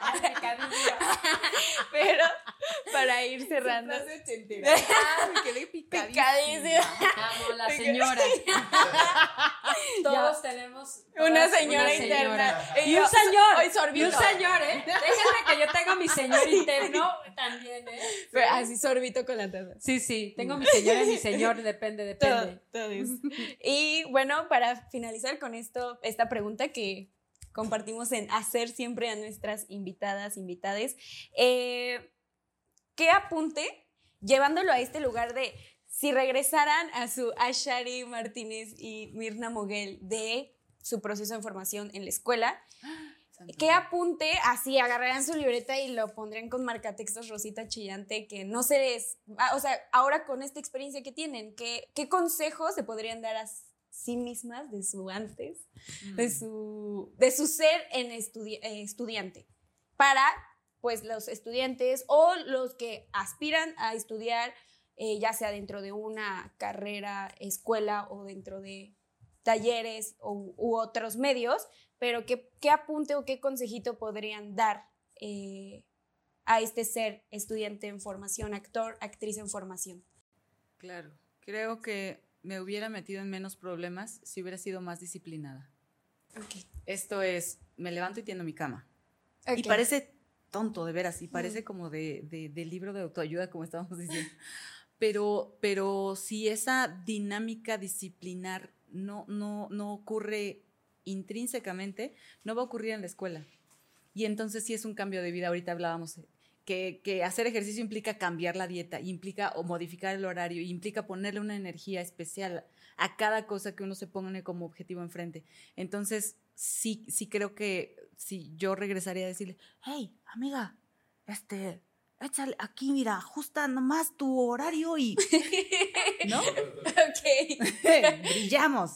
Pero para ir cerrando. Ah, me quedé Picadísima. Amo la señora. Todos tenemos Una señora una interna. Y un señor. Hoy Y un señor, ¿eh? Déjenme que yo tengo mi señor interno también, ¿eh? Pero Así sorbito con la taza. Sí, sí, tengo mi señor y mi señor, depende, depende. Todo, todo eso. Y bueno, para finalizar con esto, esta pregunta que compartimos en hacer siempre a nuestras invitadas, invitades, eh, ¿qué apunte llevándolo a este lugar de si regresaran a su Ashari Martínez y Mirna Moguel de su proceso de formación en la escuela, ¿Qué apunte así agarrarían su libreta y lo pondrían con marcatextos Rosita Chillante que no se les, ah, o sea, ahora con esta experiencia que tienen, ¿qué, qué consejos se podrían dar a sí mismas de su antes, de su, de su ser en estudi- eh, estudiante para pues los estudiantes o los que aspiran a estudiar eh, ya sea dentro de una carrera, escuela o dentro de talleres u, u otros medios, pero ¿qué, qué apunte o qué consejito podrían dar eh, a este ser estudiante en formación, actor, actriz en formación? Claro, creo que me hubiera metido en menos problemas si hubiera sido más disciplinada. Esto es, me levanto y tiendo mi cama. Y parece tonto, de veras, y parece como de, de- de libro de autoayuda, como estábamos diciendo. Pero, pero si esa dinámica disciplinar no, no, no ocurre intrínsecamente, no va a ocurrir en la escuela. Y entonces sí es un cambio de vida. Ahorita hablábamos que, que hacer ejercicio implica cambiar la dieta, implica o modificar el horario, implica ponerle una energía especial a cada cosa que uno se ponga como objetivo enfrente. Entonces, sí, sí creo que si yo regresaría a decirle, hey, amiga, este, échale aquí, mira, ajusta nomás tu horario y, ¿no? ok. Brillamos.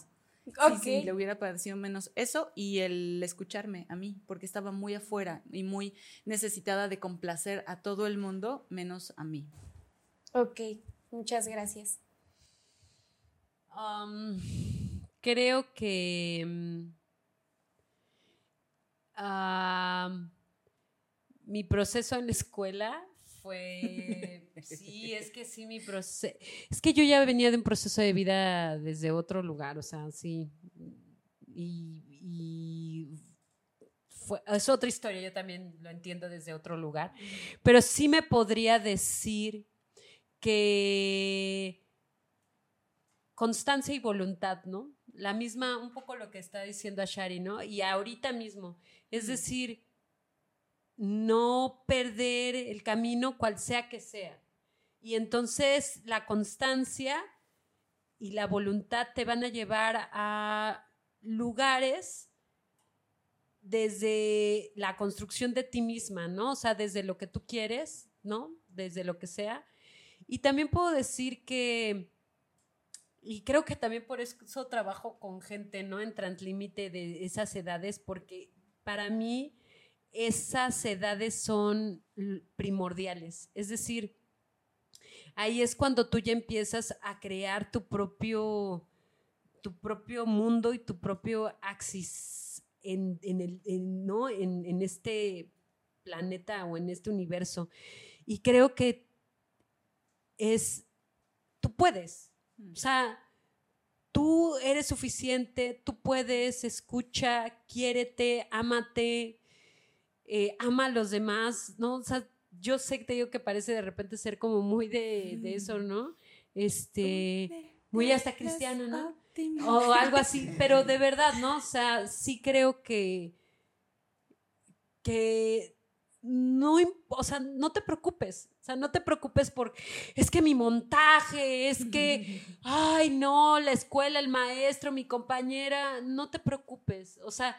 Sí, Ok. sí, le hubiera parecido menos eso y el escucharme a mí, porque estaba muy afuera y muy necesitada de complacer a todo el mundo, menos a mí. Ok, muchas gracias. Um, creo que mi proceso en la escuela fue sí es que sí mi proceso es que yo ya venía de un proceso de vida desde otro lugar o sea sí y, es otra historia yo también lo entiendo desde otro lugar pero sí me podría decir que constancia y voluntad, ¿no? La misma, un poco lo que está diciendo Ashari, ¿no? Y ahorita mismo, es decir, no perder el camino cual sea que sea. Y entonces la constancia y la voluntad te van a llevar a lugares desde la construcción de ti misma, ¿no? O sea, desde lo que tú quieres, ¿no? Desde lo que sea. Y también puedo decir que y creo que también por eso trabajo con gente, ¿no? En translímite de esas edades, porque para mí esas edades son primordiales. Es decir, ahí es cuando tú ya empiezas a crear tu propio, tu propio mundo y tu propio axis en, en el, ¿no? en este planeta o en este universo. Y creo que es, tú puedes. O sea, tú eres suficiente, tú puedes, escucha, quiérete, ámate, eh, ama a los demás, ¿no? O sea, yo sé que te digo que parece de repente ser como muy de, de eso, ¿no? Este, muy hasta cristiana, ¿no? O algo así, pero de verdad, ¿no? O sea, sí creo que, que no, o sea, no te preocupes, o sea, no te preocupes por, es que mi montaje, es que, ay, no, la escuela, el maestro, mi compañera, no te preocupes, o sea,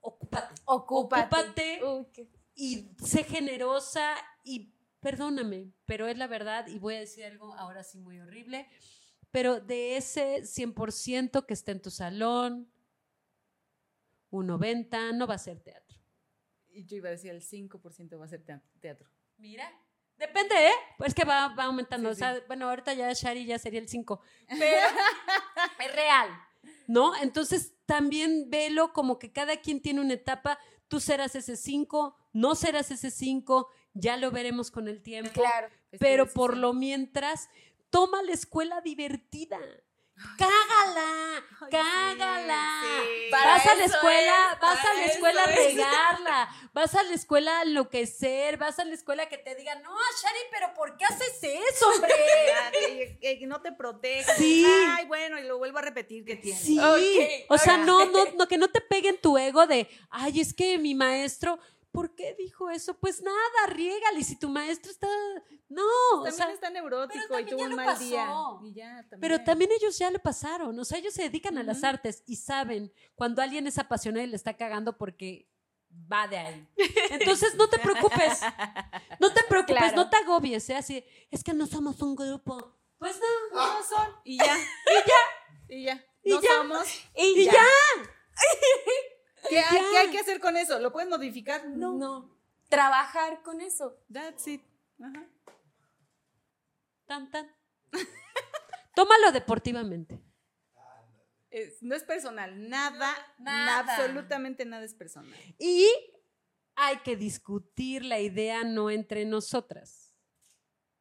ocúpate Ocúpate. Y sé generosa y perdóname, pero es la verdad y voy a decir algo ahora sí muy horrible, pero de ese 100% que está en tu salón, un 90 no va a ser teatro. Y yo iba a decir el 5% va a ser tea- teatro. Mira, depende, ¿eh? Pues que va, va aumentando. Sí, o sea, bueno, ahorita ya Shari ya sería el 5, pero es real, ¿no? Entonces también velo como que cada quien tiene una etapa. Tú serás ese 5, no serás ese 5, ya lo veremos con el tiempo. Claro. Pero por lo mientras, toma la escuela divertida. Cágala, Ay, cágala. sí, Vas a la escuela, es, vas a la escuela a es. regarla, vas a la escuela a enloquecer, vas a la escuela que te digan, no, Shari, pero ¿por qué haces eso, hombre? No te proteja. Sí. Ay, bueno, y lo vuelvo a repetir que tiene. Sí, o sea, no, no, no, que no te peguen tu ego de, ay, es que mi maestro, ¿por qué dijo eso? Pues nada, riégale, y si tu maestro está, no, o También sea, está neurótico pero y tuvo ya un mal día. Y ya, también. Pero también ellos ya le pasaron, o sea, ellos se dedican a las artes y saben cuando alguien es apasionado y le está cagando porque va de ahí. Entonces no te preocupes, no te preocupes, Claro. no te agobies, ¿eh? así, es que no somos un grupo. Pues no, No son. Y ya. y ya. Y ya. Y no ya. somos. Y, y ya. ya. ¿Qué hay, qué hay que hacer con eso? ¿Lo puedes modificar? No. Trabajar con eso. That's it. Ajá. Tan, tan. Tómalo deportivamente. Es- no es personal. Nada, Nada. absolutamente nada es personal. Y hay que discutir la idea no entre nosotras.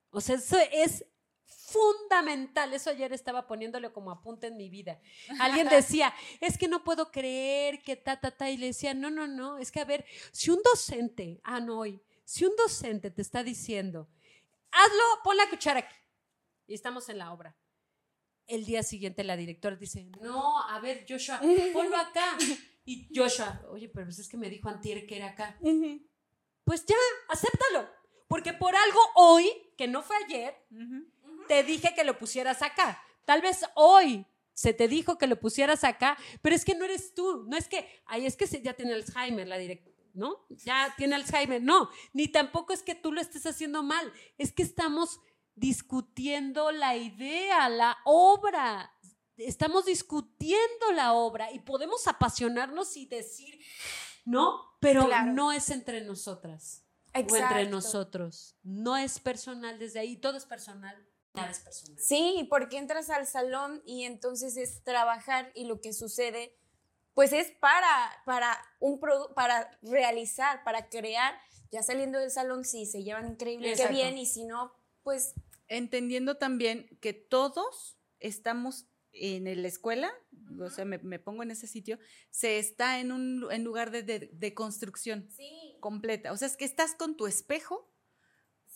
O sea, eso es fundamental. Eso ayer estaba poniéndole como apunte en mi vida. Alguien decía, es que no puedo creer que ta, ta, ta. Y le decía, no, no, no. Es que a ver, si un docente, ah, no hoy, si un docente te está diciendo, hazlo, pon la cuchara aquí. Y estamos en la obra. El día siguiente la directora dice, no, a ver, Joshua, ponlo acá. Y Joshua, oye, pero pues es que me dijo Antier que era acá. Pues ya, acéptalo. Porque por algo hoy, que no fue ayer. Te dije que lo pusieras acá. Tal vez hoy se te dijo que lo pusieras acá, pero es que no eres tú. No es que, ay, es que ya tiene Alzheimer la directora. ¿No? Ya tiene Alzheimer. No, ni tampoco es que tú lo estés haciendo mal. Es que estamos discutiendo la idea, la obra. Estamos discutiendo la obra y podemos apasionarnos y decir, no, pero Claro. no es entre nosotras o entre Exacto. nosotros. No es personal desde ahí, todo es personal, personal. Sí, porque entras al salón y entonces es trabajar y lo que sucede, pues es para, para, un para realizar, para crear. Ya saliendo del salón, sí, se llevan increíble, qué bien, y si no, pues Entendiendo también que todos estamos en la escuela, o sea, me, me pongo en ese sitio, se está en un en lugar de, de- de construcción sí, completa. O sea, es que estás con tu espejo,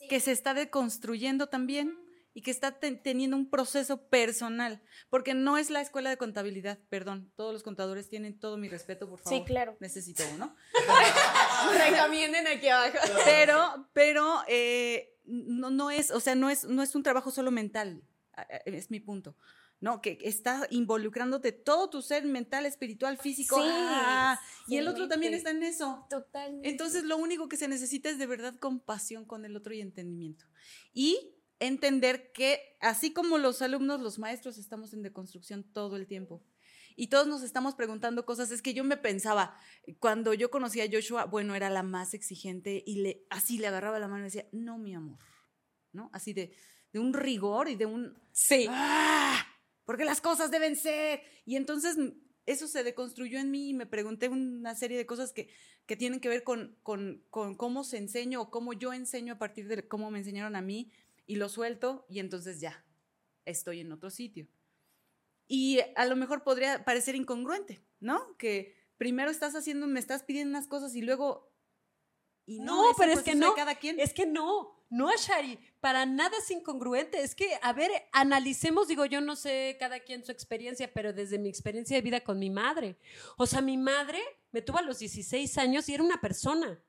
que se está deconstruyendo también y que está te- teniendo un proceso personal, porque no es la escuela de contabilidad, perdón, todos los contadores tienen todo mi respeto, por favor. Sí, claro. Necesito uno. Recomienden aquí abajo. Pero, pero eh, no, no es, o sea, no es, no es un trabajo solo mental, es mi punto. No, que está involucrándote todo tu ser mental, espiritual, físico. Sí, ah, y el sí, otro también sí. está en eso. Totalmente. Entonces, lo único que se necesita es de verdad compasión con el otro y entendimiento. Y entender que, así como los alumnos, los maestros estamos en deconstrucción todo el tiempo. Y todos nos estamos preguntando cosas. Es que yo me pensaba, cuando yo conocí a Joshua, bueno, era la más exigente y le, así le agarraba la mano y decía, no, mi amor, ¿no? Así de, de un rigor y de un... Sí. ¡Ah! Porque las cosas deben ser. Y entonces eso se deconstruyó en mí y me pregunté una serie de cosas que, que tienen que ver con, con, con cómo se enseño o cómo yo enseño a partir de cómo me enseñaron a mí y lo suelto y entonces ya, estoy en otro sitio. Y a lo mejor podría parecer incongruente, ¿no? Que primero estás haciendo, me estás pidiendo unas cosas y luego... Y no, ese pero es que no, Cada quien. Es que no, no, Shari, para nada es incongruente. Es que, a ver, analicemos, digo, yo no sé cada quien su experiencia, pero desde mi experiencia de vida con mi madre. O sea, mi madre me tuvo a los 16 años y era una persona.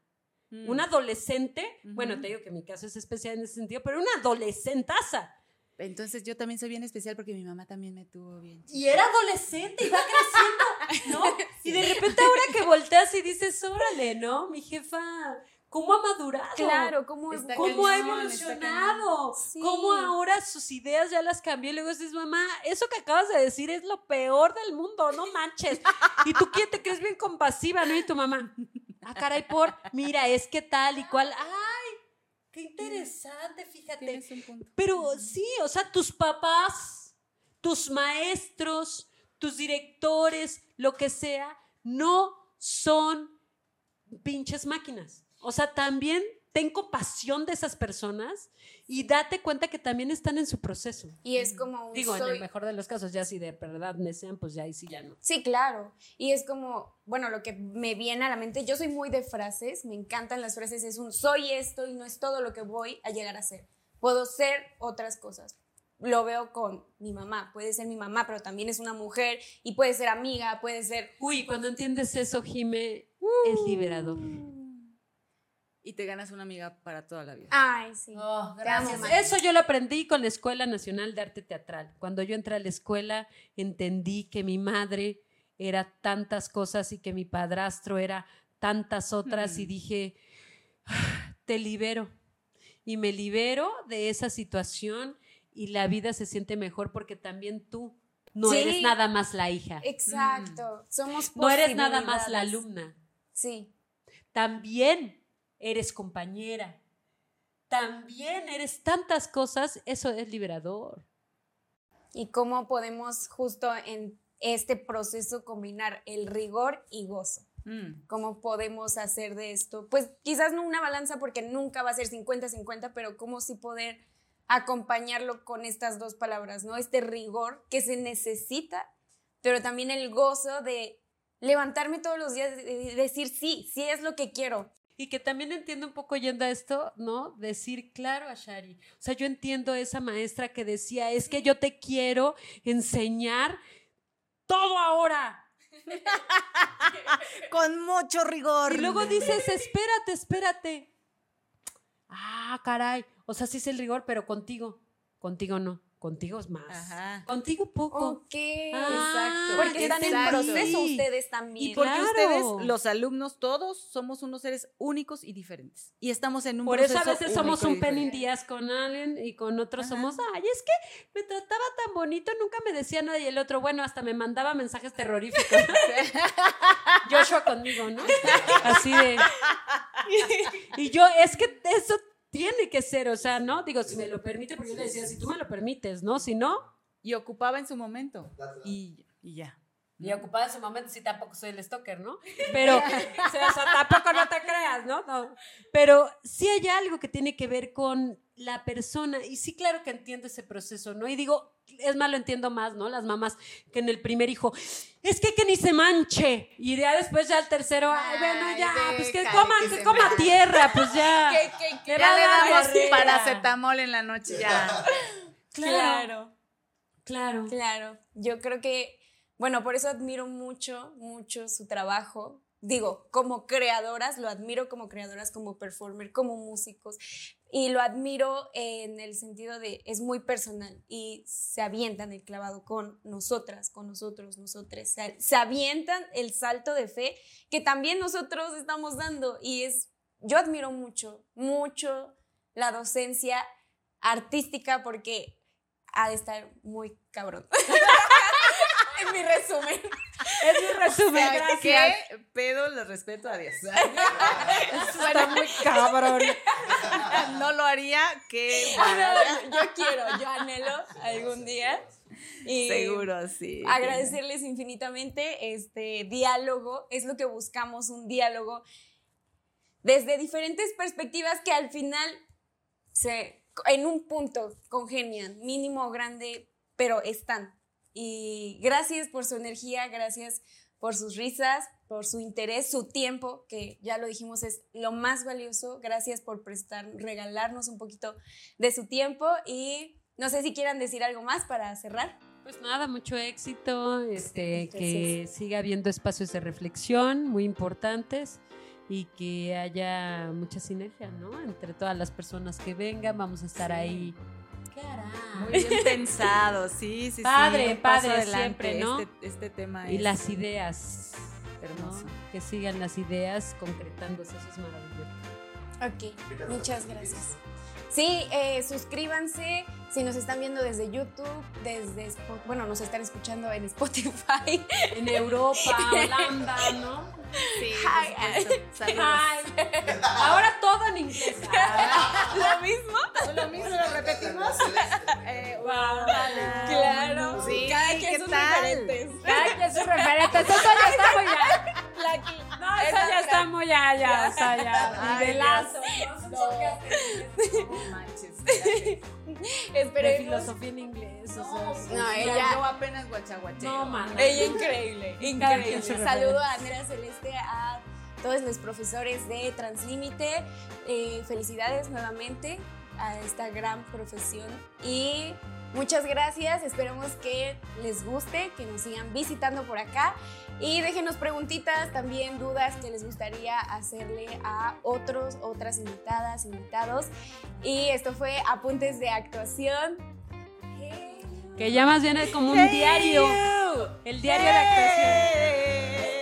Mm. Una adolescente, bueno, te digo que mi caso es especial en ese sentido, pero una adolescentaza. Entonces yo también soy bien especial porque mi mamá también me tuvo bien. Y era adolescente, iba creciendo, ¿no? Y de repente ahora que volteas y dices, órale, ¿no? Mi jefa, ¿cómo ha madurado? Claro, ¿cómo ¿Cómo ha evolucionado? Sí. ¿Cómo ahora sus ideas ya las cambió? Y luego dices, mamá, eso que acabas de decir es lo peor del mundo, no manches. Y tú quién te crees bien compasiva, ¿no? Y tu mamá, ah, caray, por, mira, es que tal y cual. Ay, qué interesante, fíjate. Tienes un punto. Pero sí, o sea, tus papás, tus maestros, tus directores, lo que sea, no son pinches máquinas. O sea, también ten compasión de esas personas y date cuenta que también están en su proceso. Y es como un Digo, en soy- el mejor de los casos, ya si de verdad desean, pues ya ahí sí ya no. Sí, claro. Y es como, bueno, lo que me viene a la mente, yo soy muy de frases, me encantan las frases, es un soy esto y no es todo lo que voy a llegar a ser. Puedo ser otras cosas. Lo veo con mi mamá, puede ser mi mamá, pero también es una mujer y puede ser amiga, puede ser... Uy, cuando entiendes eso, Jime, es liberador. Y te ganas una amiga para toda la vida. Ay, sí. Oh, gracias. Eso yo lo aprendí con la Escuela Nacional de Arte Teatral. Cuando yo entré a la escuela, entendí que mi madre era tantas cosas y que mi padrastro era tantas otras y Mm. dije, "Ah, te libero. Y me libero de esa situación y la vida se siente mejor porque también tú no Sí. eres nada más la hija. Exacto. Somos No eres nada más la alumna. Sí. también eres compañera, también eres tantas cosas, eso es liberador. Y cómo podemos justo en este proceso combinar el rigor y gozo. Mm. cómo podemos hacer de esto, pues quizás no una balanza porque nunca va a ser 50-50, pero cómo sí poder acompañarlo con estas dos palabras, ¿no? Este rigor que se necesita, pero también el gozo de levantarme todos los días y decir, sí, sí es lo que quiero. Y que también entiendo un poco yendo a esto, ¿no? Decir, claro, Ashari. O sea, yo entiendo esa maestra que decía, es que yo te quiero enseñar todo ahora. Con mucho rigor. Y luego dices, espérate, espérate. Ah, caray. O sea, sí es el rigor, pero contigo. Contigo no. Contigo es más. Ajá. Contigo poco. Ok. Ah, porque están en exacto. proceso Sí. ustedes también. Y porque Claro. ustedes, los alumnos, todos somos unos seres únicos y diferentes. Y estamos en un Por eso a proceso veces somos un Penny diferente. Díaz con alguien y con otros Ajá. somos, ay, es que me trataba tan bonito, nunca me decía nada y el otro, bueno, hasta me mandaba mensajes terroríficos. Joshua conmigo, ¿no? Así de... Y yo, es que eso tiene que ser, o sea, ¿no? Digo, si me lo permite, porque yo le decía, si tú me lo permites, ¿no? Si no... Y ocupaba en su momento. Y, y ya. Y ocupada en su momento, sí, tampoco soy el stalker, ¿no? Pero, o sea, o sea, tampoco no te creas, ¿no? ¿no? Pero sí hay algo que tiene que ver con la persona. Y sí, claro que entiendo ese proceso, ¿no? Y digo, es más, lo entiendo más, ¿no? Las mamás que en el primer hijo, es que que ni se manche. Y ya después, ya el tercero, ay, bueno, Ay, ya, pues que que que coma manche. tierra, pues ya. Le va Ya le damos paracetamol en la noche. Ya. Claro, claro. Claro, yo creo que, bueno, por eso admiro mucho, mucho su trabajo. Digo, como creadoras, lo admiro como creadoras, como performer, como músicos. Y lo admiro en el sentido de, es muy personal y se avientan el clavado con nosotras, con nosotros. Se, se avientan el salto de fe que también nosotros estamos dando. Y es, yo admiro mucho, mucho la docencia artística porque ha de estar muy cabrón. es mi resumen. Es mi resumen, gracias. ¿Qué pedo lo respeto a Dios? Eso está muy cabrón. no lo haría, qué No, yo quiero, yo anhelo algún día. Y Seguro, sí. agradecerles infinitamente este diálogo. Es lo que buscamos, un diálogo desde diferentes perspectivas que al final se, en un punto congenian, mínimo o grande, pero están. Y gracias por su energía, gracias por sus risas, por su interés, su tiempo, que ya lo dijimos es lo más valioso. Gracias por prestar, regalarnos un poquito de su tiempo y no sé si quieran decir algo más para cerrar. Pues nada, mucho éxito, este, que siga habiendo espacios de reflexión muy importantes y que haya mucha sinergia, ¿no? Entre todas las personas que vengan, vamos a estar ahí. ¿Qué hará? Muy bien pensado, sí, sí, Padre, sí. padre adelante. siempre, ¿no? Este, este tema Y es las ideas, ¿no? hermoso. Que sigan las ideas concretándose, eso es maravilloso. Ok, muchas gracias. Sí, eh, suscríbanse. Si nos están viendo desde YouTube, desde bueno, nos están escuchando en Spotify. En Europa, Holanda, ¿no? Sí, Hi. Saludos. Ahora todo en inglés. Lo mismo. Lo mismo lo repetimos. Eh, hola. Claro. Sí, cada quien ¿qué sus tal? referentes. Cada quien sus referentes. Eso ya está muy ya. La que- No, eso ya está muy allá. O sea, ya. Nivelazo. No manches. Esperemos. De filosofía en inglés. o sea, No, Mira, ella, Yo apenas guachaguacheo. No, man. ella increíble, increíble. Saludo a Andrea Celeste, a todos los profesores de Translímite. Eh, felicidades nuevamente a esta gran profesión y muchas gracias. Esperemos que les guste, que nos sigan visitando por acá y déjenos preguntitas, también dudas que les gustaría hacerle a otros, otras invitadas, invitados. Y esto fue Apuntes de Actuación. Que ya más bien es como un diario. El diario de actuación.